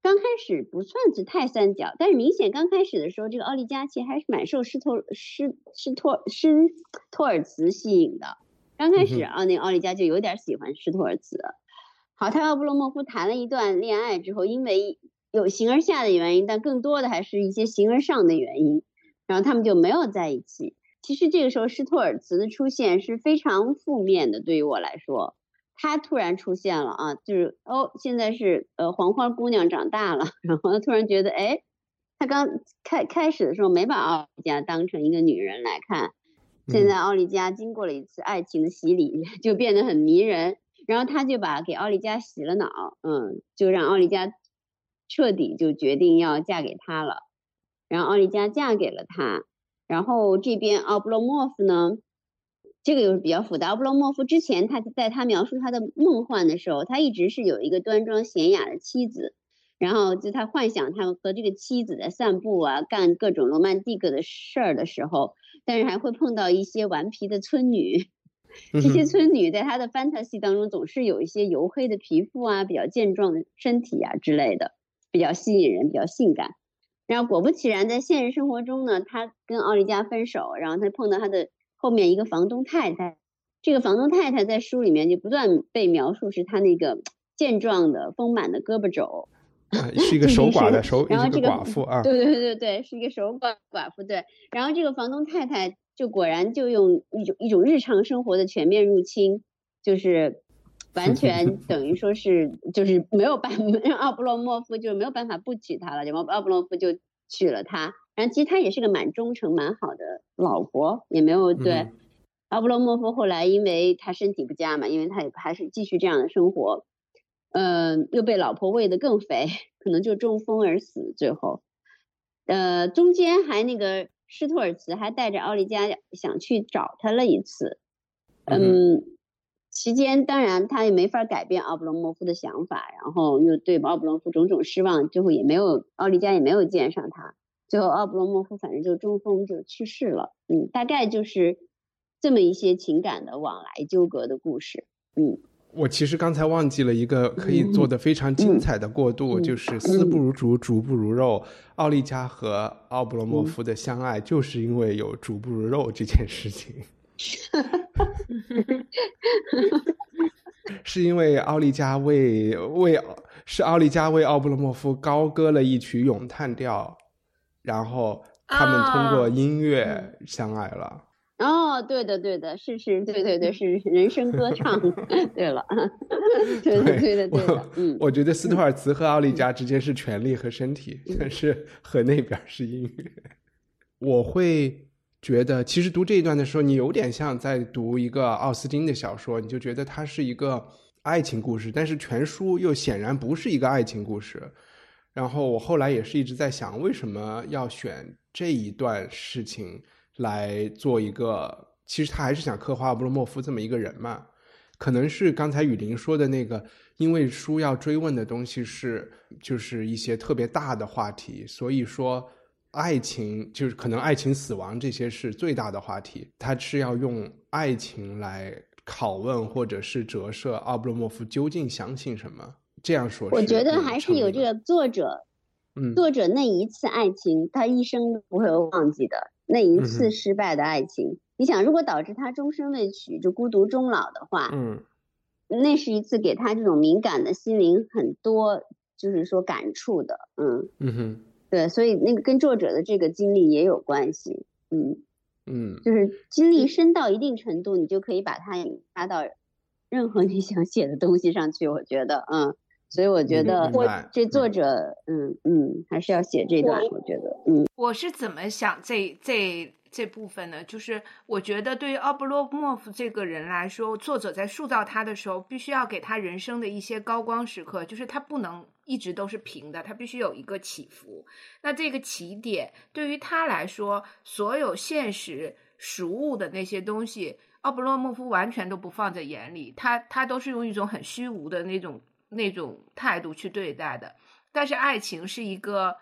刚开始不算是太三角，但是明显刚开始的时候，这个奥利加其实还是蛮受施托施施托施托尔茨吸引的。刚开始啊，那个奥利加就有点喜欢施托尔茨。好，他和布洛莫夫谈了一段恋爱之后，因为有形而下的原因，但更多的还是一些形而上的原因，然后他们就没有在一起。其实这个时候施托尔茨的出现是非常负面的，对于我来说。他突然出现了啊，就是哦，现在是呃黄花姑娘长大了，然后他突然觉得，哎，他刚开开始的时候没把奥利加当成一个女人来看，现在奥利加经过了一次爱情的洗礼，就变得很迷人，然后他就把给奥利加洗了脑，嗯，就让奥利加彻底就决定要嫁给他了，然后奥利加嫁给了他，然后这边奥布洛莫夫呢。这个又是比较复杂。奥布洛莫夫之前，他在他描述他的梦幻的时候，他一直是有一个端庄娴雅的妻子，然后就他幻想他和这个妻子在散步啊，干各种罗曼蒂克的事儿的时候，但是还会碰到一些顽皮的村女。这些村女在他的 fantasy 当中总是有一些黝黑的皮肤啊，比较健壮的身体啊之类的，比较吸引人，比较性感。然后果不其然，在现实生活中呢，他跟奥利加分手，然后他碰到他的。后面一个房东太太，这个房东太太在书里面就不断被描述是她那个健壮的丰满的胳膊肘，是一个守寡的守，然后这个寡妇啊，对对对对，是一个守寡寡妇对。然后这个房东太太就果然就用一种一种日常生活的全面入侵，就是 完全等于说是就是没有办让奥布洛莫夫就没有办法不娶她了，然后奥布洛夫就娶了她。然后其实他也是个蛮忠诚、蛮好的老婆，也没有对。阿布罗莫夫后来因为他身体不佳嘛，因为他也还是继续这样的生活，嗯，又被老婆喂得更肥，可能就中风而死。最后，呃，中间还那个施托尔茨还带着奥利加想去找他了一次，嗯，期间当然他也没法改变奥布罗莫夫的想法，然后又对奥布罗莫夫种种失望，最后也没有奥利加也没有见上他。最后，奥布罗莫夫反正就中风就去世了。嗯，大概就是这么一些情感的往来纠葛的故事。嗯，我其实刚才忘记了一个可以做的非常精彩的过渡，就是丝不如竹，竹不如肉。奥利加和奥布罗莫夫的相爱，就是因为有竹不如肉这件事情。是因为奥利加为为是奥利加为奥布罗莫夫高歌了一曲咏叹调。然后他们通过音乐相爱了。哦，对的，对的，是是，对对对，是人生歌唱。对了，对的，对的，对的。嗯，我觉得斯托尔茨和奥利加之间是权力和身体，但是和那边是音乐。我会觉得，其实读这一段的时候，你有点像在读一个奥斯汀的小说，你就觉得它是一个爱情故事，但是全书又显然不是一个爱情故事。然后我后来也是一直在想，为什么要选这一段事情来做一个？其实他还是想刻画奥布洛莫夫这么一个人嘛。可能是刚才雨林说的那个，因为书要追问的东西是就是一些特别大的话题，所以说爱情就是可能爱情死亡这些是最大的话题。他是要用爱情来拷问或者是折射奥布洛莫夫究竟相信什么。这样说，我觉得还是有这个作者，嗯，作者那一次爱情，他一生都不会忘记的那一次失败的爱情。你想，如果导致他终身未娶，就孤独终老的话，嗯，那是一次给他这种敏感的心灵很多，就是说感触的，嗯嗯哼，对，所以那个跟作者的这个经历也有关系，嗯。嗯，就是。经历深到一定程度，你就可以把它拉到任何你想写的东西上去。我觉得，嗯。所以我觉得我，这作者，嗯嗯，还是要写这段。我觉得，嗯，我是怎么想这这这部分呢？就是我觉得，对于奥布洛莫夫这个人来说，作者在塑造他的时候，必须要给他人生的一些高光时刻，就是他不能一直都是平的，他必须有一个起伏。那这个起点对于他来说，所有现实实物的那些东西，奥布洛莫夫完全都不放在眼里，他他都是用一种很虚无的那种。那种态度去对待的。但是爱情是一个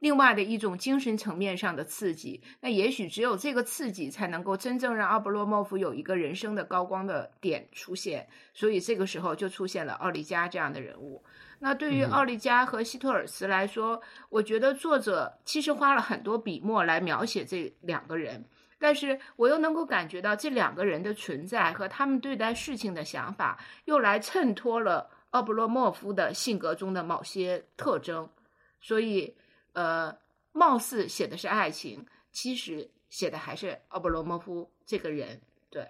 另外的一种精神层面上的刺激，那也许只有这个刺激才能够真正让奥布洛莫夫有一个人生的高光的点出现。所以这个时候就出现了奥利加这样的人物。那对于奥利加和希托尔斯来说，我觉得作者其实花了很多笔墨来描写这两个人，但是我又能够感觉到这两个人的存在和他们对待事情的想法，又来衬托了奥布洛莫夫的性格中的某些特征。所以，呃，貌似写的是爱情，其实写的还是奥布洛莫夫这个人。对，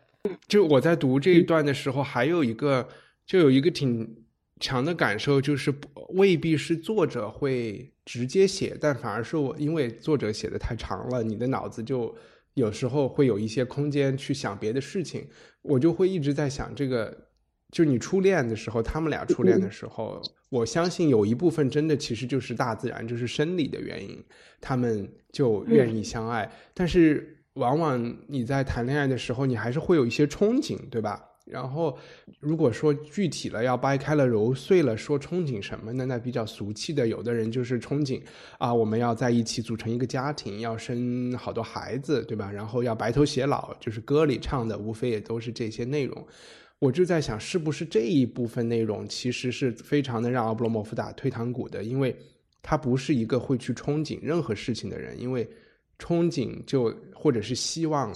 就我在读这一段的时候，还有一个，就有一个挺。强的感受就是未必是作者会直接写，但反而是我因为作者写的太长了，你的脑子就有时候会有一些空间去想别的事情。我就会一直在想这个，就你初恋的时候，他们俩初恋的时候，我相信有一部分真的其实就是大自然，就是生理的原因，他们就愿意相爱。但是往往你在谈恋爱的时候，你还是会有一些憧憬，对吧？然后，如果说具体了，要掰开了揉碎了说，憧憬什么呢？那比较俗气的，有的人就是憧憬啊，我们要在一起组成一个家庭，要生好多孩子，对吧？然后要白头偕老，就是歌里唱的，无非也都是这些内容。我就在想，是不是这一部分内容其实是非常的让奥布罗莫夫打退堂鼓的，因为他不是一个会去憧憬任何事情的人，因为憧憬就或者是希望。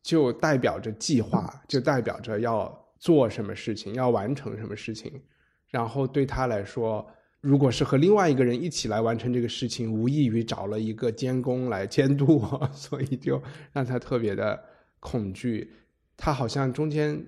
就代表着计划，就代表着要做什么事情，要完成什么事情。然后对他来说，如果是和另外一个人一起来完成这个事情，无异于找了一个监工来监督我，所以就让他特别的恐惧。他好像中间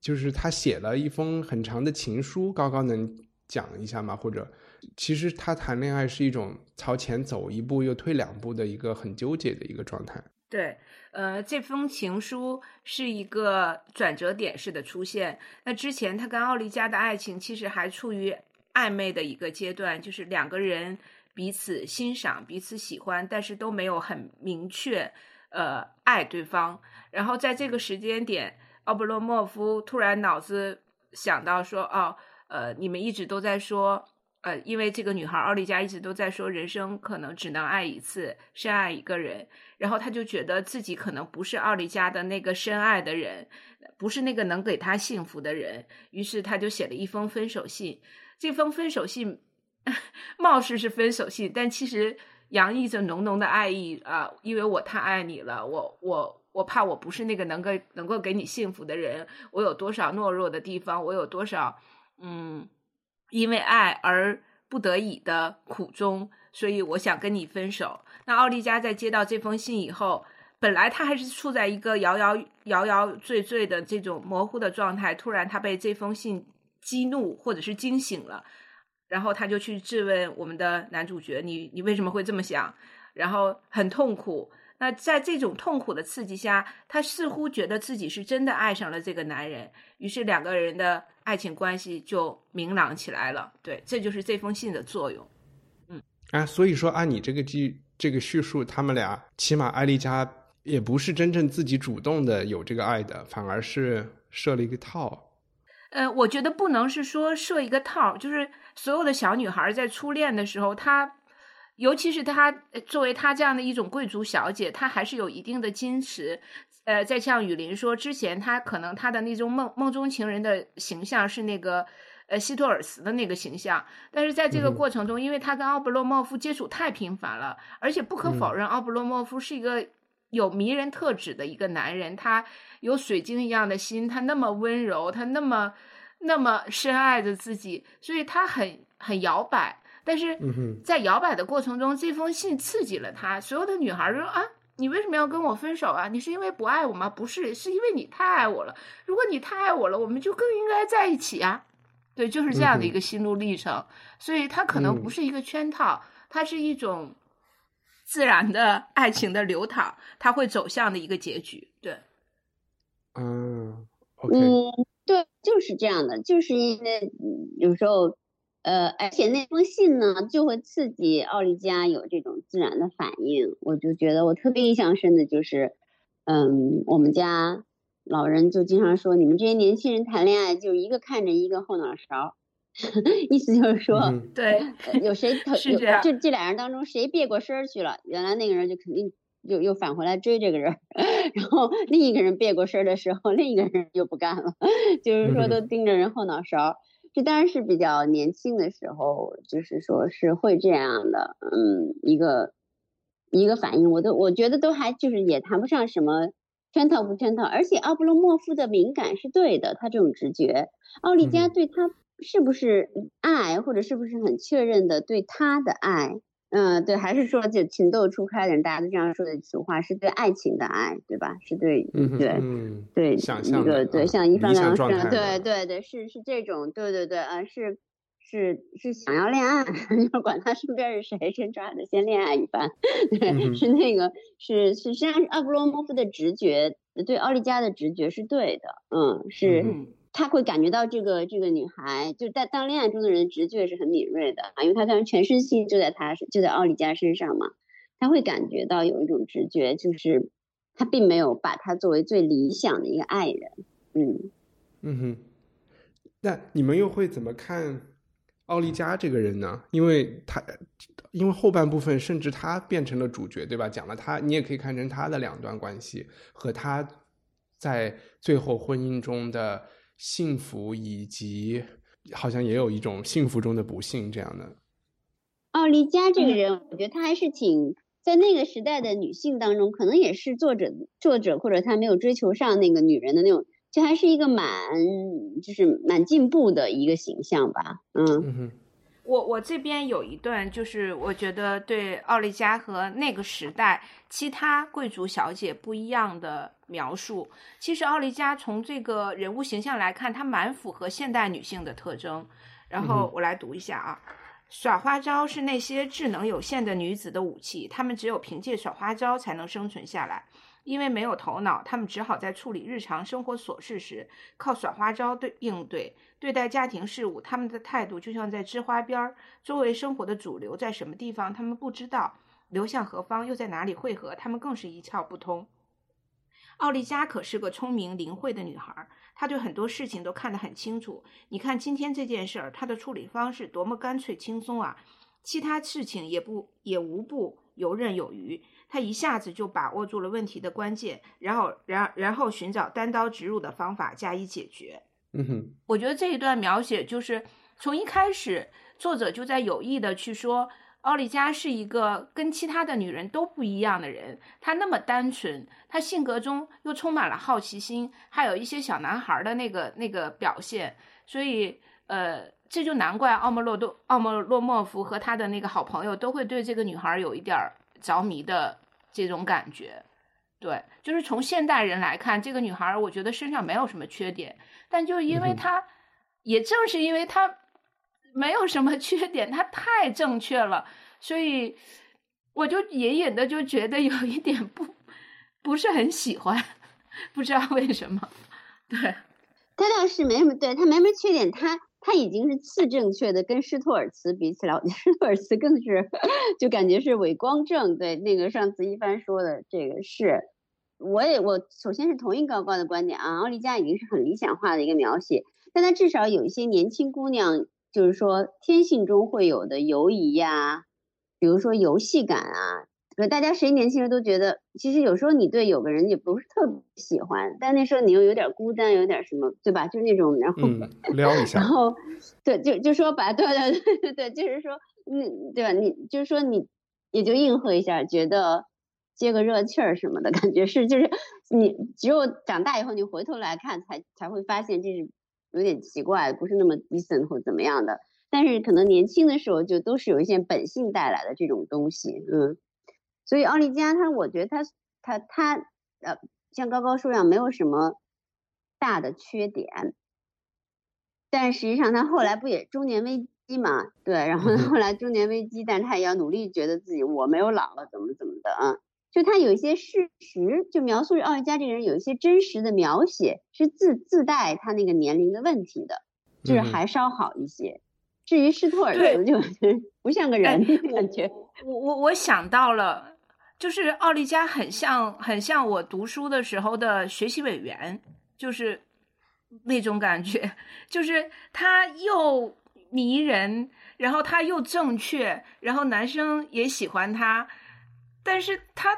就是他写了一封很长的情书，高高能讲一下吗？或者，其实他谈恋爱是一种朝前走一步又退两步的一个很纠结的一个状态。对。呃，这封情书是一个转折点式的出现。那之前他跟奥利加的爱情其实还处于暧昧的一个阶段，就是两个人彼此欣赏、彼此喜欢，但是都没有很明确呃爱对方。然后在这个时间点，奥布洛莫夫突然脑子想到说：“哦，呃，你们一直都在说。”呃，因为这个女孩奥利加一直都在说，人生可能只能爱一次，深爱一个人。然后他就觉得自己可能不是奥利加的那个深爱的人，不是那个能给他幸福的人。于是他就写了一封分手信。这封分手信 貌似是分手信，但其实洋溢着浓浓的爱意啊！因为我太爱你了，我我我怕我不是那个能够能够给你幸福的人。我有多少懦弱的地方？我有多少嗯？因为爱而不得已的苦衷，所以我想跟你分手。那奥利加在接到这封信以后，本来他还是处在一个摇摇摇摇坠坠的这种模糊的状态，突然他被这封信激怒或者是惊醒了，然后他就去质问我们的男主角：“你你为什么会这么想？”然后很痛苦。那在这种痛苦的刺激下，她似乎觉得自己是真的爱上了这个男人，于是两个人的。爱情关系就明朗起来了，对，这就是这封信的作用。嗯，啊，所以说按你这个记这个叙述，他们俩起码艾丽加也不是真正自己主动的有这个爱的，反而是设了一个套。呃，我觉得不能是说设一个套，就是所有的小女孩在初恋的时候，她尤其是她作为她这样的一种贵族小姐，她还是有一定的矜持。呃，在像雨林说之前，她可能她的那种梦梦中情人的形象是那个呃希托尔斯的那个形象，但是在这个过程中，因为他跟奥布洛莫夫接触太频繁了，而且不可否认，奥布洛莫夫是一个有迷人特质的一个男人，他有水晶一样的心，他那么温柔，他那么那么深爱着自己，所以他很很摇摆，但是在摇摆的过程中，这封信刺激了他，所有的女孩说啊。你为什么要跟我分手啊？你是因为不爱我吗？不是，是因为你太爱我了。如果你太爱我了，我们就更应该在一起啊！对，就是这样的一个心路历程。所以它可能不是一个圈套，它是一种自然的爱情的流淌，它会走向的一个结局。对，嗯，嗯，对，就是这样的，就是因为有时候。呃，而且那封信呢，就会刺激奥利加有这种自然的反应。我就觉得我特别印象深的就是，嗯，我们家老人就经常说，你们这些年轻人谈恋爱就一个看着一个后脑勺，意思就是说，嗯对，有谁 头有是这样这这俩人当中谁别过身儿去了，原来那个人就肯定又又返回来追这个人，然后另一个人别过身儿的时候，另一个人就不干了，就是说都盯着人后脑勺儿。这当然是比较年轻的时候，就是说是会这样的，嗯，一个一个反应，我都我觉得都还就是也谈不上什么圈套不圈套，而且奥布洛莫夫的敏感是对的，他这种直觉，奥利加嗯对他是不是爱，或者是不是很确认的对他的爱，嗯，对，还是说就情窦初开的人，大家都这样说的俗话，是对爱情的爱，对吧？是对，嗯对。嗯对，想一个对像一理想帆良生，状态的对对对，是是这种，对对对，呃，是是是想要恋爱，就管他身边是谁，先抓着先恋爱一番，对，嗯是那个是是实际上是奥布罗莫夫的直觉，对奥利加的直觉是对的，嗯，是。他会感觉到这个这个女孩，就在当恋爱中的人直觉是很敏锐的啊，因为他当时全身心就在他就在奥利加身上嘛，他会感觉到有一种直觉，就是他并没有把他作为最理想的一个爱人，嗯。嗯哼，那你们又会怎么看奥利加这个人呢？因为他，因为后半部分甚至他变成了主角，对吧？讲了他，你也可以看成他的两段关系和他在最后婚姻中的幸福，以及好像也有一种幸福中的不幸这样的。奥利加这个嗯人，我觉得她还是挺在那个时代的女性当中，可能也是作者作者或者他没有追求上那个女人的那种，就还是一个蛮就是蛮进步的一个形象吧。嗯嗯哼，我我这边有一段，就是我觉得对奥利加和那个时代其他贵族小姐不一样的描述。其实奥利加从这个人物形象来看，她蛮符合现代女性的特征。然嗯后我来读一下啊。耍花招是那些智能有限的女子的武器，她们只有凭借耍花招才能生存下来。因为没有头脑，他们只好在处理日常生活琐事时靠耍花招对应对。对待家庭事务，他们的态度就像在织花边儿，周围生活的主流在什么地方，他们不知道；流向何方，又在哪里汇合，他们更是一窍不通。奥利加可是个聪明灵慧的女孩，她对很多事情都看得很清楚。你看今天这件事儿，她的处理方式多么干脆轻松啊！其他事情也不也无不游刃有余。她一下子就把握住了问题的关键，然后然然后寻找单刀直入的方法加以解决。嗯哼，我觉得这一段描写就是从一开始，作者就在有意的去说，奥利加是一个跟其他的女人都不一样的人。她那么单纯，她性格中又充满了好奇心，还有一些小男孩的那个那个表现。所以，呃，这就难怪奥莫洛多奥莫洛莫夫和他的那个好朋友都会对这个女孩有一点儿着迷的这种感觉。对，就是从现代人来看，这个女孩，我觉得身上没有什么缺点，但就因为她，也正是因为她没有什么 缺点，她太正确了，所以我就隐隐的就觉得有一点不不是很喜欢，不知道为什么。对，她倒是没什么，对她没什么缺点，他他已经是次正确的，跟施托尔茨比起来，施托尔茨更是就感觉是伪光正。对，那个上次一帆说的这个是，我也我首先是同意高高的观点啊，奥利加已经是很理想化的一个描写，但他至少有一些年轻姑娘，就是说天性中会有的游移呀、比如说游戏感啊。可大家谁年轻人都觉得，其实有时候你对有个人也不是特别喜欢，但那时候你又有点孤单，有点什么，对吧？就那种，然后嗯，撩一下然，后，对，就就说白，对对对对对，就是说，嗯，对吧？你就是说你也就应和一下，觉得接个热气儿什么的感觉是，就是你只有长大以后，你回头来看才才会发现这是有点奇怪，不是那么 decent 或怎么样的。但是可能年轻的时候就都是有一些本性带来的这种东西，嗯。所以奥利加他，我觉得他他他呃，像高高说一样，没有什么大的缺点。但实际上，他后来不也中年危机嘛？对，然后后来中年危机，但是他也要努力，觉得自己我没有老了，怎么怎么的啊？就他有一些事实，就描述奥利加这个人有一些真实的描写，是自自带他那个年龄的问题的，就是还稍好一些。至于施托尔就 不像个人哎感觉。我我我想到了，就是奥利加很像很像我读书的时候的学习委员，就是那种感觉，就是他又迷人，然后他又正确，然后男生也喜欢他，但是他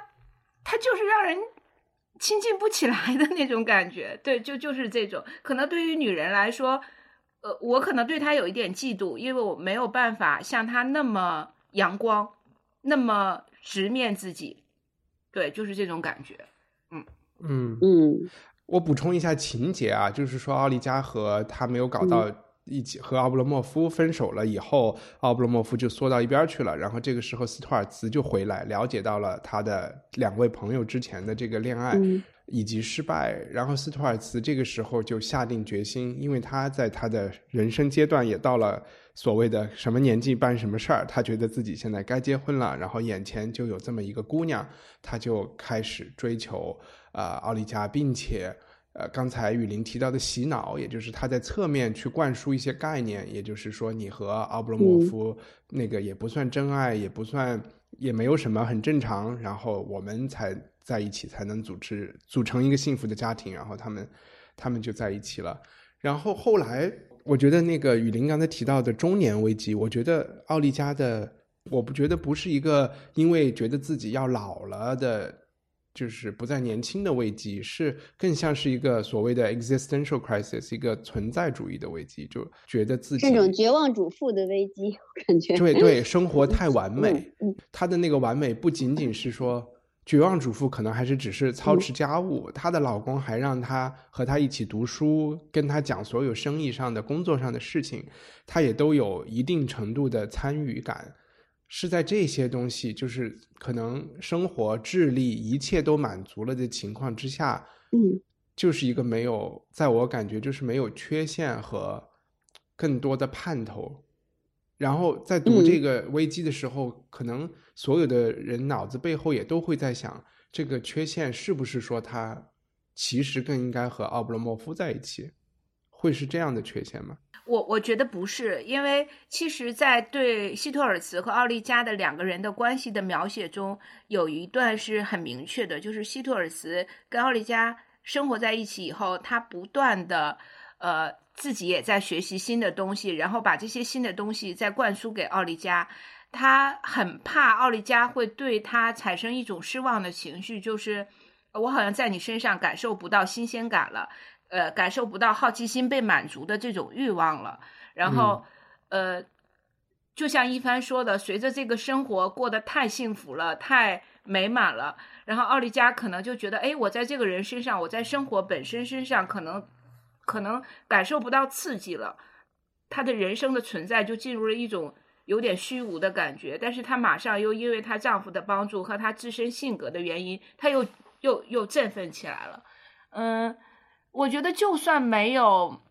他就是让人亲近不起来的那种感觉。对，就就是这种。可能对于女人来说，呃，我可能对他有一点嫉妒，因为我没有办法像他那么阳光，那么直面自己。对，就是这种感觉。嗯嗯嗯。我补充一下情节啊，就是说奥利加和他没有搞到一起，和奥布罗莫夫分手了以后，奥布罗莫夫就缩到一边去了。然后这个时候斯图尔茨就回来，了解到了他的两位朋友之前的这个恋爱以及失败。然后斯图尔茨这个时候就下定决心，因为他在他的人生阶段也到了所谓的什么年纪办什么事儿，他觉得自己现在该结婚了。然后眼前就有这么一个姑娘，他就开始追求。啊，奥利加，并且，呃，刚才雨林提到的洗脑，也就是他在侧面去灌输一些概念，也就是说，你和奥布罗莫夫那个也不算真爱，也不算，也没有什么，很正常。然后我们才在一起，才能组织组成一个幸福的家庭。然后他们，他们就在一起了。然后后来，我觉得那个雨林刚才提到的中年危机，我觉得奥利加的，我不觉得不是一个因为觉得自己要老了的。就是不再年轻的危机，是更像是一个所谓的 existential crisis，一个存在主义的危机，就觉得自己这种绝望主妇的危机，感觉对对，生活太完美。嗯他的那个完美不仅仅是说绝望主妇，可能还是只是操持家务，她的老公还让她和她一起读书，跟她讲所有生意上的工作上的事情，她也都有一定程度的参与感。是在这些东西，就是可能生活、智力一切都满足了的情况之下，嗯，就是一个没有，在我感觉就是没有缺陷和更多的盼头。然后在读这个危机的时候，可能所有的人脑子背后也都会在想，这个缺陷是不是说他其实更应该和奥布罗莫夫在一起？会是这样的缺陷吗？我我觉得不是，因为其实，在对希托尔茨和奥利加的两个人的关系的描写中，有一段是很明确的，就是希托尔茨跟奥利加生活在一起以后，他不断的呃自己也在学习新的东西，然后把这些新的东西再灌输给奥利加，他很怕奥利加会对他产生一种失望的情绪，就是我好像在你身上感受不到新鲜感了。呃，感受不到好奇心被满足的这种欲望了。然后，呃，就像一帆说的，随着这个生活过得太幸福了、太美满了，然后奥利加可能就觉得，哎，我在这个人身上，我在生活本身身上，可能可能感受不到刺激了。她的人生的存在就进入了一种有点虚无的感觉。但是她马上又因为她丈夫的帮助和她自身性格的原因，她又又又振奋起来了。嗯。我觉得就算没有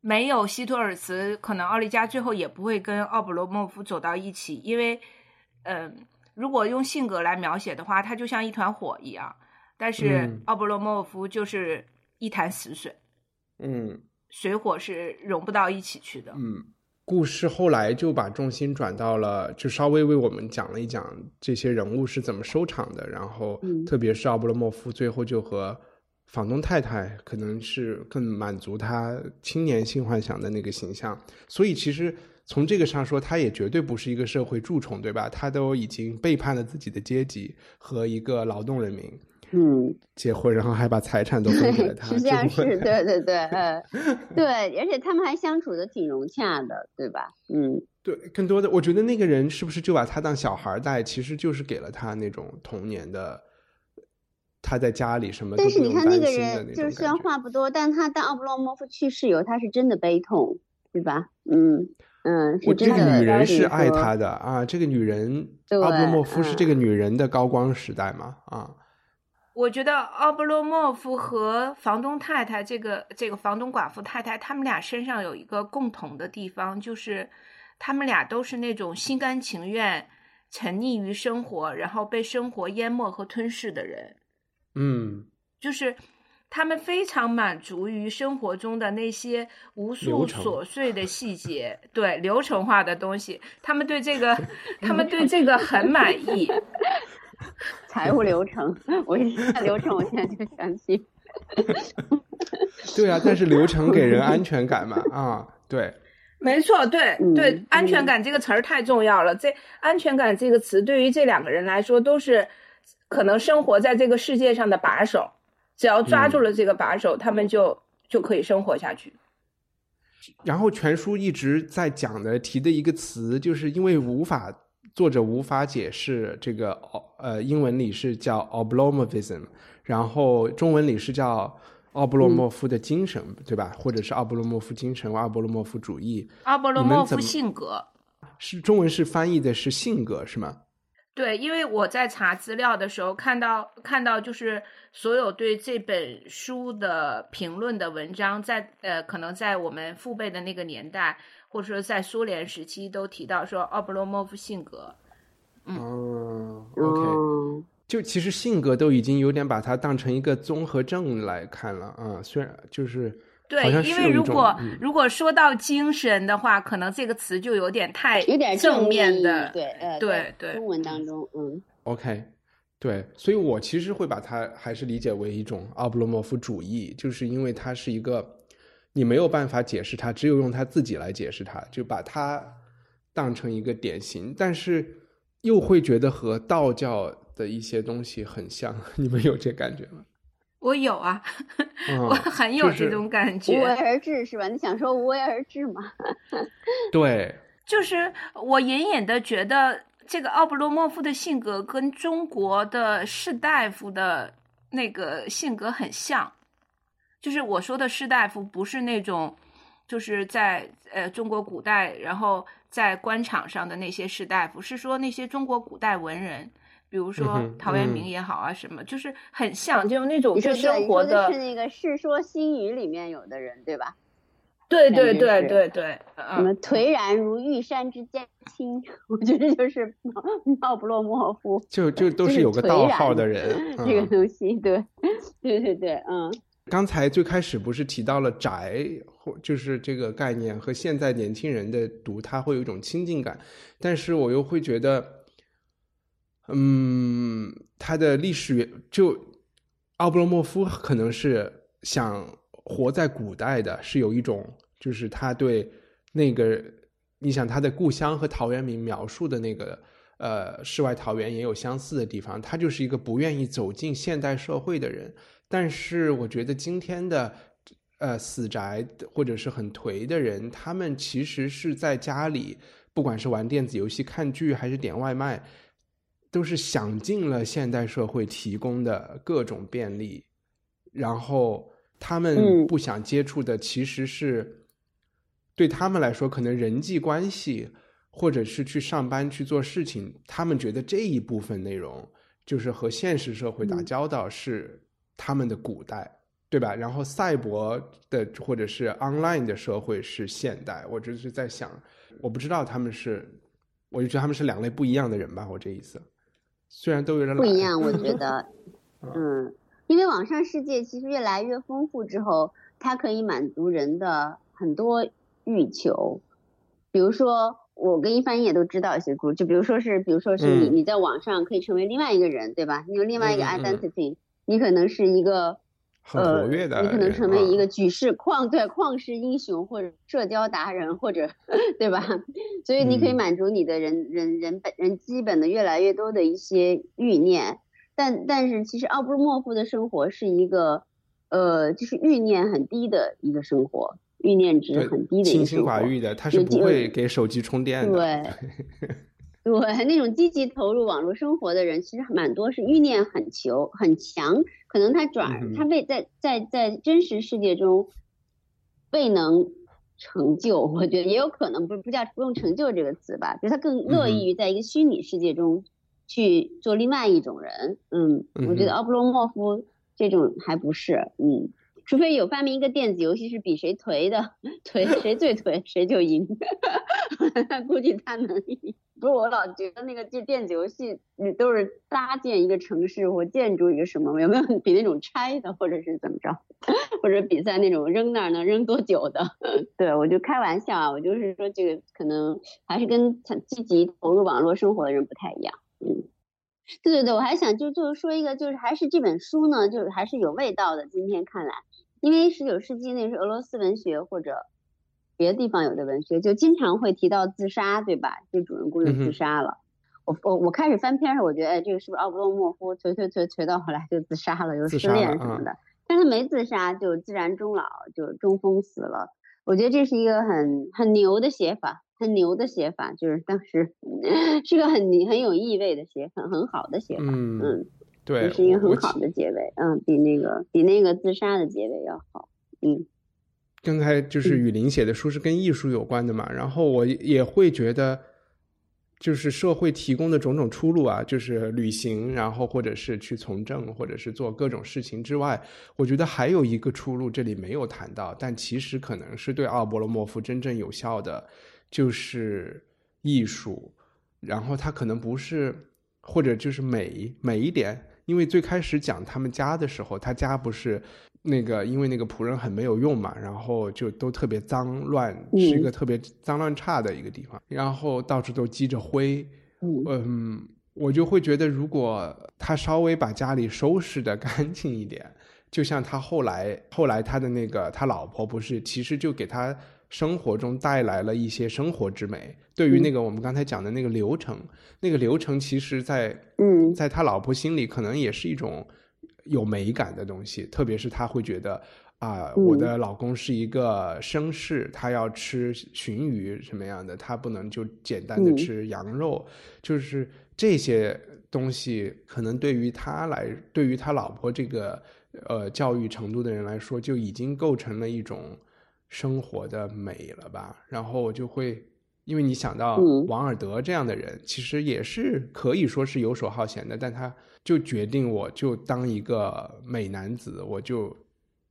没有希托尔茨，可能奥利加最后也不会跟奥布罗莫夫走到一起，因为，嗯，如果用性格来描写的话，他就像一团火一样，但是奥布罗莫夫就是一潭死水，嗯，水火是融不到一起去的。嗯，故事后来就把重心转到了，就稍微为我们讲了一讲这些人物是怎么收场的，然后特别是奥布罗莫夫最后就和。房东太太可能是更满足他青年性幻想的那个形象，所以其实从这个上说，他也绝对不是一个社会蛀虫，对吧？他都已经背叛了自己的阶级和一个劳动人民，嗯，结婚，然后还把财产都分给了他，实际上是对对对，嗯，对，而且他们还相处的挺融洽的，对吧？嗯，对，更多的，我觉得那个人是不是就把他当小孩带，其实就是给了他那种童年的。他在家里什么？但是你看那个人，就是虽然话不多，但他当奥布洛莫夫去世以后，他是真的悲痛，对吧？嗯嗯，是真的。这个女人是爱他的啊，这个女人奥布洛莫夫是这个女人的高光时代嘛？啊，我觉得奥布洛莫夫和房东太太这个这个房东寡妇太太，他们俩身上有一个共同的地方，就是他们俩都是那种心甘情愿沉溺于生活，然后被生活淹没和吞噬的人。嗯，就是他们非常满足于生活中的那些无数琐碎的细节，对流程化的东西，他们对这个，他们对这个很满意。财务流程，我一看流程，我现在就想起。对啊，但是流程给人安全感嘛，啊，对。没错，对对，安全感这个词儿太重要了。这安全感这个词对于这两个人来说，都是可能生活在这个世界上的把手。只要抓住了这个把手，他们就就可以生活下去。然后全书一直在讲的提的一个词，就是因为无法作者无法解释这个呃英文里是叫 Oblomovism，然后中文里是叫奥布洛莫夫的精神，对吧？或者是奥布洛莫夫精神、奥布洛莫夫主义、奥布洛莫夫性格，是中文是翻译的是性格是吗？对，因为我在查资料的时候看到看到，就是所有对这本书的评论的文章，在呃，可能在我们父辈的那个年代，或者说在苏联时期，都提到说奥布罗莫夫性格。嗯，OK，就其实性格都已经有点把它当成一个综合症来看了啊，虽然就是。对，因为如果如果说到精神的话，可能这个词就有点太有点正面的，对，呃，对对。中文当中，嗯，OK，对，所以我其实会把它还是理解为一种奥布罗莫夫主义，就是因为它是一个你没有办法解释它，只有用他自己来解释它，就把它当成一个典型，但是又会觉得和道教的一些东西很像，你们有这感觉吗？我有啊，我很有这种感觉。无为而治是吧？你想说无为而治吗？对，就是我隐隐的觉得这个奥布洛莫夫的性格跟中国的士大夫的那个性格很像。就是我说的士大夫不是那种就是在呃中国古代，然后在官场上的那些士大夫，是说那些中国古代文人。比如说陶渊明也好啊，什么就是很像，就那种就生活的。是那个《世说新语》里面有的人，对吧？对对对对对。什么颓然如玉山之间青？我觉得就是奥布洛莫夫。就就都是有个道号的人。这个东西，对 对对对，嗯。刚才最开始不是提到了宅，或就是这个概念和现在年轻人的读，他会有一种亲近感，但是我又会觉得。嗯，他的历史就奥布罗莫夫可能是想活在古代的，是有一种就是他对那个，你想他的故乡和陶渊明描述的那个呃世外桃源也有相似的地方，他就是一个不愿意走进现代社会的人。但是我觉得今天的呃死宅或者是很颓的人，他们其实是在家里，不管是玩电子游戏、看剧还是点外卖。都是享尽了现代社会提供的各种便利，然后他们不想接触的其实是对他们来说，可能人际关系或者是去上班去做事情，他们觉得这一部分内容就是和现实社会打交道是他们的古代，对吧？然后赛博的或者是 online 的社会是现代。我只是在想，我不知道他们是，我就觉得他们是两类不一样的人吧。我这意思。虽然都有点不一样，我觉得，嗯，因为网上世界其实越来越丰富之后，它可以满足人的很多欲求。比如说，我跟一帆也都知道一些故事，就比如说是，比如说是你你在网上可以成为另外一个人，对吧？你有另外一个 identity，你可能是一个。呃，你可能成为一个举世旷对旷世英雄，或者社交达人，或者 对吧？所以你可以满足你的人人人本人基本的越来越多的一些欲念。但但是其实奥布莫夫的生活是一个呃，就是欲念很低的一个生活，欲念值很低的。清心寡欲的，他是不会给手机充电的。对。对，那种积极投入网络生活的人，其实蛮多是欲念很求很强，可能他转他未在在在真实世界中未能成就，我觉得也有可能不不叫不用成就这个词吧，就他更乐意于在一个虚拟世界中去做另外一种人。嗯，我觉得奥布罗莫夫这种还不是，嗯，除非有发明一个电子游戏是比谁颓的 颓谁最颓谁就赢，估计他能赢。不是我老觉得那个电电子游戏，你都是搭建一个城市或建筑一个什么，有没有比那种拆的或者是怎么着，或者比赛那种扔那儿能扔多久的？对我就开玩笑啊，我就是说这个可能还是跟积极投入网络生活的人不太一样。嗯，对对对，我还想就就是说一个，就是还是这本书呢，就是还是有味道的。今天看来，因为十九世纪那是俄罗斯文学或者。别的地方有的文学就经常会提到自杀，对吧？这主人公就自杀了。我我我开始翻篇时，我觉得哎，这个是不是奥布洛莫夫？锤锤锤锤到后来就自杀了，又失恋什么的。但是他没自杀，就自然终老，就中风死了。我觉得这是一个很很牛的写法，很牛的写法，就是当时 是个很很有意味的写，很很好的写法。嗯嗯，对，是一个很好的结尾。嗯，比那个比那个自杀的结尾要好。嗯，刚才就是雨林写的书是跟艺术有关的嘛，然后我也会觉得。就是社会提供的种种出路啊，就是旅行，然后或者是去从政，或者是做各种事情之外，我觉得还有一个出路，这里没有谈到，但其实可能是对奥勃罗莫夫真正有效的，就是艺术。然后它可能不是，或者就是美美一点，因为最开始讲他们家的时候，他家不是。那个，因为那个仆人很没有用嘛，然后就都特别脏乱，是一个特别脏乱差的一个地方，然后到处都积着灰。嗯，我就会觉得，如果他稍微把家里收拾的 干净一点，就像他后来后来他的那个他老婆不是，其实就给他生活中带来了一些生活之美。对于那个我们刚才讲的那个流程，那个流程其实，在嗯，在他老婆心里可能也是一种。有美感的东西，特别是他会觉得啊，我的老公是一个绅士，他要吃鲟鱼什么样的，他不能就简单的吃羊肉，就是这些东西，可能对于他来，对于他老婆这个呃教育程度的人来说，就已经构成了一种生活的美了吧。然后我就会，因为你想到王尔德这样的人，其实也是可以说是游手好闲的，但他。就决定我就当一个美男子，我就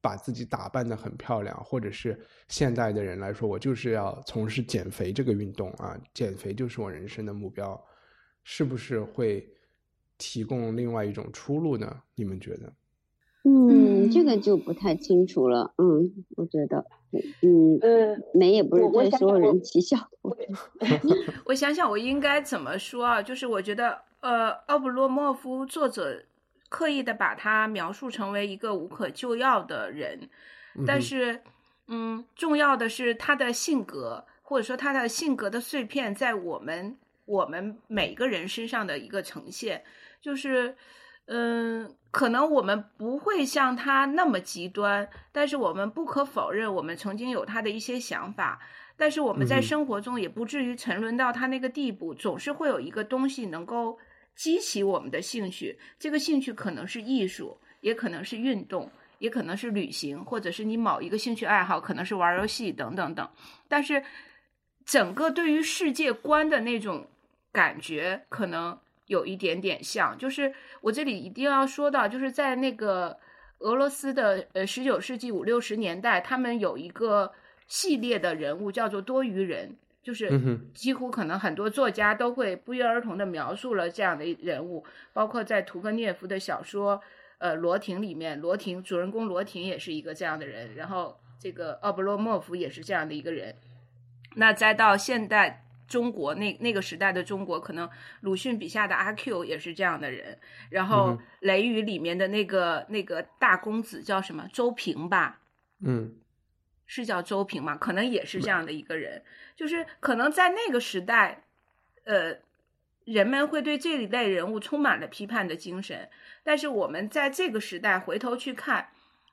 把自己打扮的很漂亮，或者是现代的人来说，我就是要从事减肥这个运动啊，减肥就是我人生的目标，是不是会提供另外一种出路呢？你们觉得？嗯，这个就不太清楚了。嗯，我觉得，嗯呃，美也不是对所有人起效。我想想，我应该怎么说啊？就是我觉得。呃，奥布洛莫夫作者刻意的把他描述成为一个无可救药的人，但是，嗯，重要的是他的性格，或者说他的性格的碎片，在我们我们每个人身上的一个呈现，就是，嗯，可能我们不会像他那么极端，但是我们不可否认，我们曾经有他的一些想法。但是我们在生活中也不至于沉沦到他那个地步，总是会有一个东西能够。激起我们的兴趣，这个兴趣可能是艺术，也可能是运动，也可能是旅行，或者是你某一个兴趣爱好，可能是玩游戏等等等。但是，整个对于世界观的那种感觉，可能有一点点像。就是我这里一定要说到，就是在那个俄罗斯的呃十九世纪五六十年代，他们有一个系列的人物叫做多余人。就是几乎可能很多作家都会不约而同的描述了这样的人物，包括在屠格涅夫的小说《呃罗廷》里面，罗廷主人公罗廷也是一个这样的人，然后这个奥布洛莫夫也是这样的一个人。那再到现代中国那那个时代的中国，可能鲁迅笔下的阿 Q 也是这样的人，然后《雷雨》里面的那个那个大公子叫什么周平吧？嗯。是叫周平吗？可能也是这样的一个人，就是可能在那个时代，呃，人们会对这一类人物充满了批判的精神。但是我们在这个时代回头去看，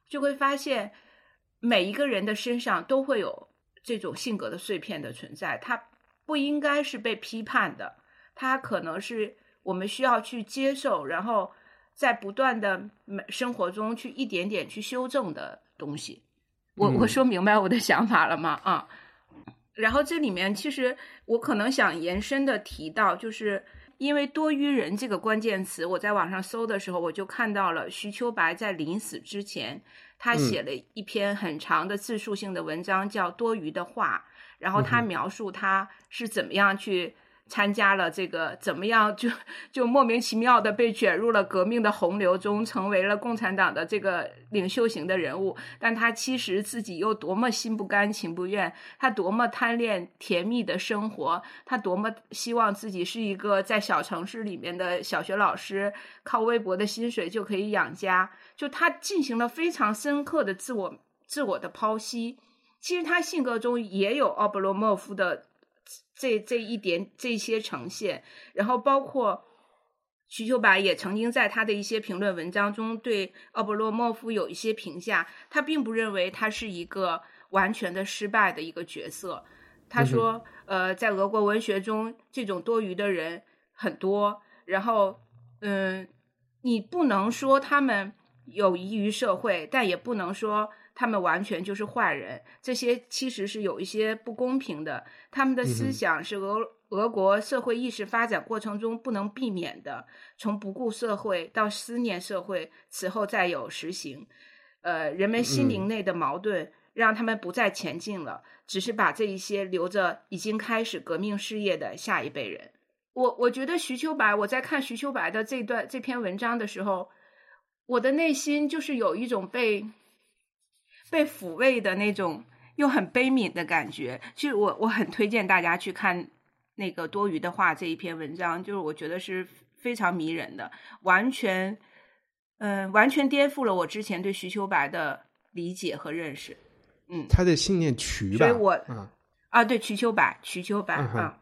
就会发现每一个人的身上都会有这种性格的碎片的存在。他不应该是被批判的，它可能是我们需要去接受，然后在不断的生活中去一点点去修正的东西。我我说明白我的想法了吗？啊，然后这里面其实我可能想延伸的提到，就是因为多余人这个关键词，我在网上搜的时候，我就看到了徐秋白在临死之前，他写了一篇很长的自述性的文章，叫《多余的话》，然后他描述他是怎么样去。参加了这个怎么样就就莫名其妙的被卷入了革命的洪流中，成为了共产党的这个领袖型的人物。但他其实自己又多么心不甘情不愿，他多么贪恋甜蜜的生活，他多么希望自己是一个在小城市里面的小学老师，靠微薄的薪水就可以养家。就他进行了非常深刻的自我自我的剖析。其实他性格中也有奥布罗莫夫的这这一点这些呈现，然后包括徐秋白也曾经在他的一些评论文章中对奥布罗莫夫有一些评价，他并不认为他是一个完全的失败的一个角色。他说：“呃，在俄国文学中，这种多余的人很多，然后，嗯，你不能说他们有益于社会，但也不能说。”他们完全就是坏人，这些其实是有一些不公平的。他们的思想是俄俄国社会意识发展过程中不能避免的，从不顾社会到思念社会，此后再有实行。呃，人们心灵内的矛盾让他们不再前进了，只是把这一些留着已经开始革命事业的下一辈人。我我觉得徐秋白，我在看徐秋白的这段这篇文章的时候，我的内心就是有一种被。被抚慰的那种又很悲悯的感觉，其实我我很推荐大家去看那个多余的话这一篇文章，就是我觉得是非常迷人的，完全，嗯，完全颠覆了我之前对徐秋白的理解和认识。嗯，他的信念曲吧，所以我啊，对，瞿秋白，瞿秋白啊，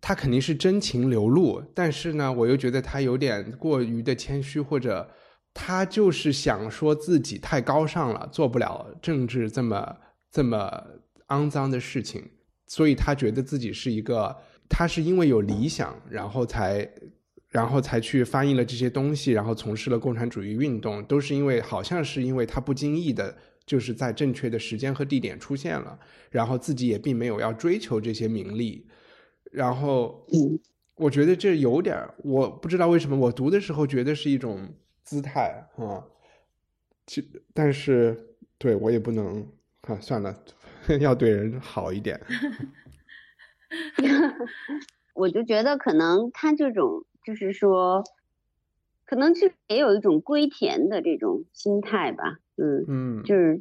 他肯定是真情流露，但是呢，我又觉得他有点过于的谦虚或者。他就是想说自己太高尚了，做不了政治这么这么肮脏的事情，所以他觉得自己是一个，他是因为有理想，然后才然后才去翻译了这些东西，然后从事了共产主义运动，都是因为好像是因为他不经意的，就是在正确的时间和地点出现了，然后自己也并没有要追求这些名利，然后我觉得这有点，我不知道为什么我读的时候觉得是一种。姿态啊，其但是对我也不能啊，算了，要对人好一点。我就觉得可能他这种就是说，可能是也有一种归田的这种心态吧。嗯嗯，就是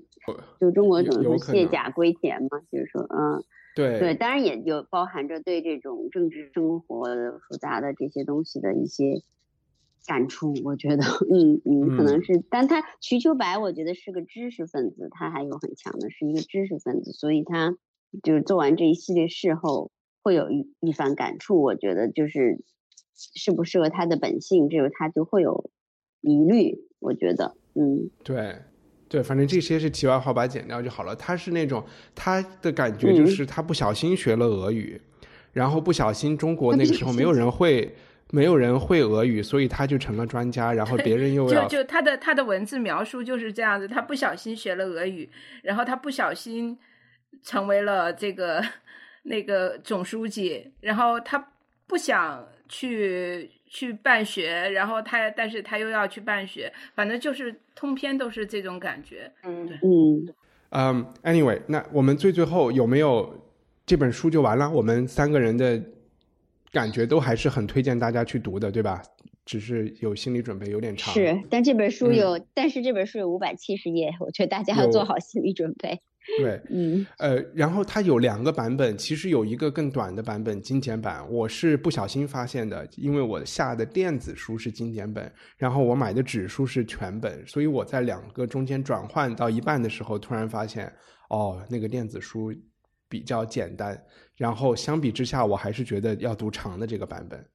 就中国怎么说卸甲归田嘛，就是说嗯，对对，当然也有包含着对这种政治生活复杂的这些东西的一些。感触，我觉得，嗯嗯，可能是，但他瞿秋白，我觉得是个知识分子，他还有很强的是一个知识分子，所以他就是做完这一系列事后，会有一一番感触。我觉得就是适不适合他的本性，这个他就会有疑虑。我觉得，嗯，对对，反正这些是题外话，把它剪掉就好了。他是那种他的感觉就是他不小心学了俄语，然后不小心中国那个时候没有人会。没有人会俄语，所以他就成了专家。然后别人又要就就他的他的文字描述就是这样子。他不小心学了俄语，然后他不小心成为了这个 那个总书记。然后他不想去去办学，然后他但是他又要去办学。反正就是通篇都是这种感觉。嗯嗯嗯。Anyway，那我们最最后有没有这本书就完了？我们三个人的。感觉都还是很推荐大家去读的，对吧？只是有心理准备，有点长。是，但这本书有，但是这本书有五百七十页，我觉得大家要做好心理准备。对，嗯，呃，然后它有两个版本，其实有一个更短的版本，精简版。我是不小心发现的，因为我下的电子书是精简本，然后我买的纸书是全本，所以我在两个中间转换到一半的时候，突然发现，哦，那个电子书比较简单。然后相比之下，我还是觉得要读长的这个版本，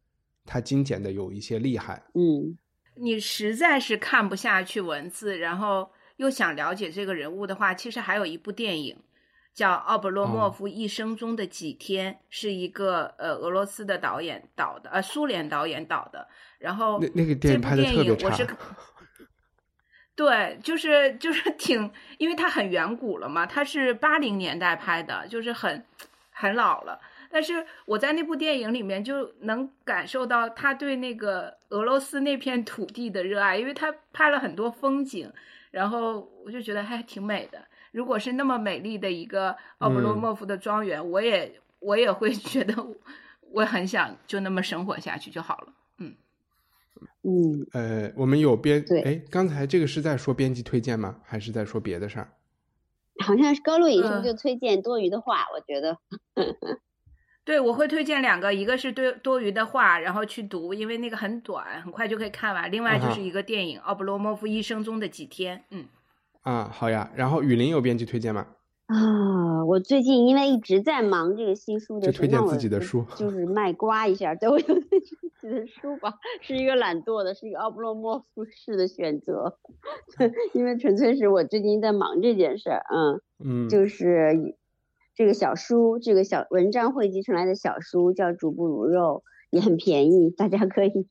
它精简的有一些厉害。嗯，你实在是看不下去文字，然后又想了解这个人物的话，其实还有一部电影叫《奥布洛莫夫一生中的几天》，是一个呃俄罗斯的导演导的，呃苏联导演导的。然后那那个电影拍的特别差。对，就是就是挺，因为它很远古了嘛，它是八零年代拍的，就是很。很老了，但是我在那部电影里面就能感受到他对那个俄罗斯那片土地的热爱，因为他拍了很多风景，然后我就觉得还挺美的。如果是那么美丽的一个奥布罗莫夫的庄园，我也我也会 觉得我很想就那么生活下去就好了。嗯嗯，呃，我们有编对，哎，刚才这个是在说编辑推荐吗？还是在说别的事儿？好像是高露影是不是就推荐多余的话？我觉得，对，我会推荐两个，一个是多多余的话，然后去读，因为那个很短，很快就可以看完。另外就是一个电影《奥布罗莫夫一生中的几天》。嗯，啊，好呀。然后雨林有编辑推荐吗？啊，呃，我最近因为一直在忙这个新书的，就推荐自己的书，就 是卖瓜一下，对我有自己的书吧，是一个懒惰的，是一个奥布洛莫夫式的选择，因为纯粹是我最近在忙这件事儿，嗯嗯，就是这个小书，这个小文章汇集成来的小书叫《煮不如肉》，也很便宜，大家可以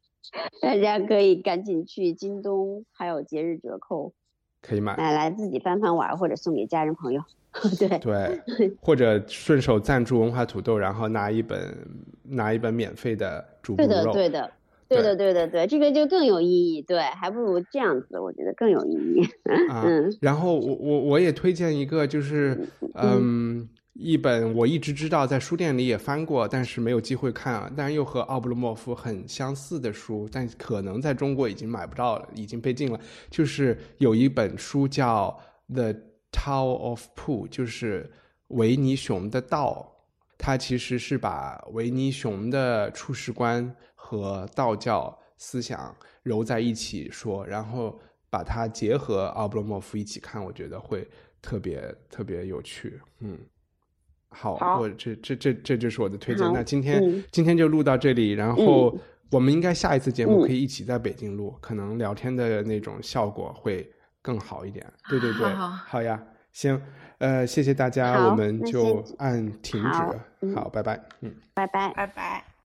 大家可以赶紧去京东，还有节日折扣。可以买买来自己翻翻玩，或者送给家人朋友。对对，或者顺手赞助文化土豆，然后拿一本拿一本免费的主播肉。对的，对的，对的，对的，对，这个就更有意义。对，还不如这样子，我觉得更有意义。嗯，然后我我我也推荐一个，就是嗯。一本我一直知道在书店里也翻过，但是没有机会看啊。但是又和奥布洛莫夫很相似的书，但可能在中国已经买不到了，已经被禁了。就是有一本书叫《The Tao of Pooh》，就是维尼熊的道。它其实是把维尼熊的处世观和道教思想揉在一起说，然后把它结合奥布洛莫夫一起看，我觉得会特别特别有趣。嗯。好，我这这这这就是我的推荐。那今天今天就录到这里，然后我们应该下一次节目可以一起在北京录，可能聊天的那种效果会更好一点。对对对，好呀，行，呃，谢谢大家，我们就按停止。好，拜拜，嗯，拜拜，拜拜。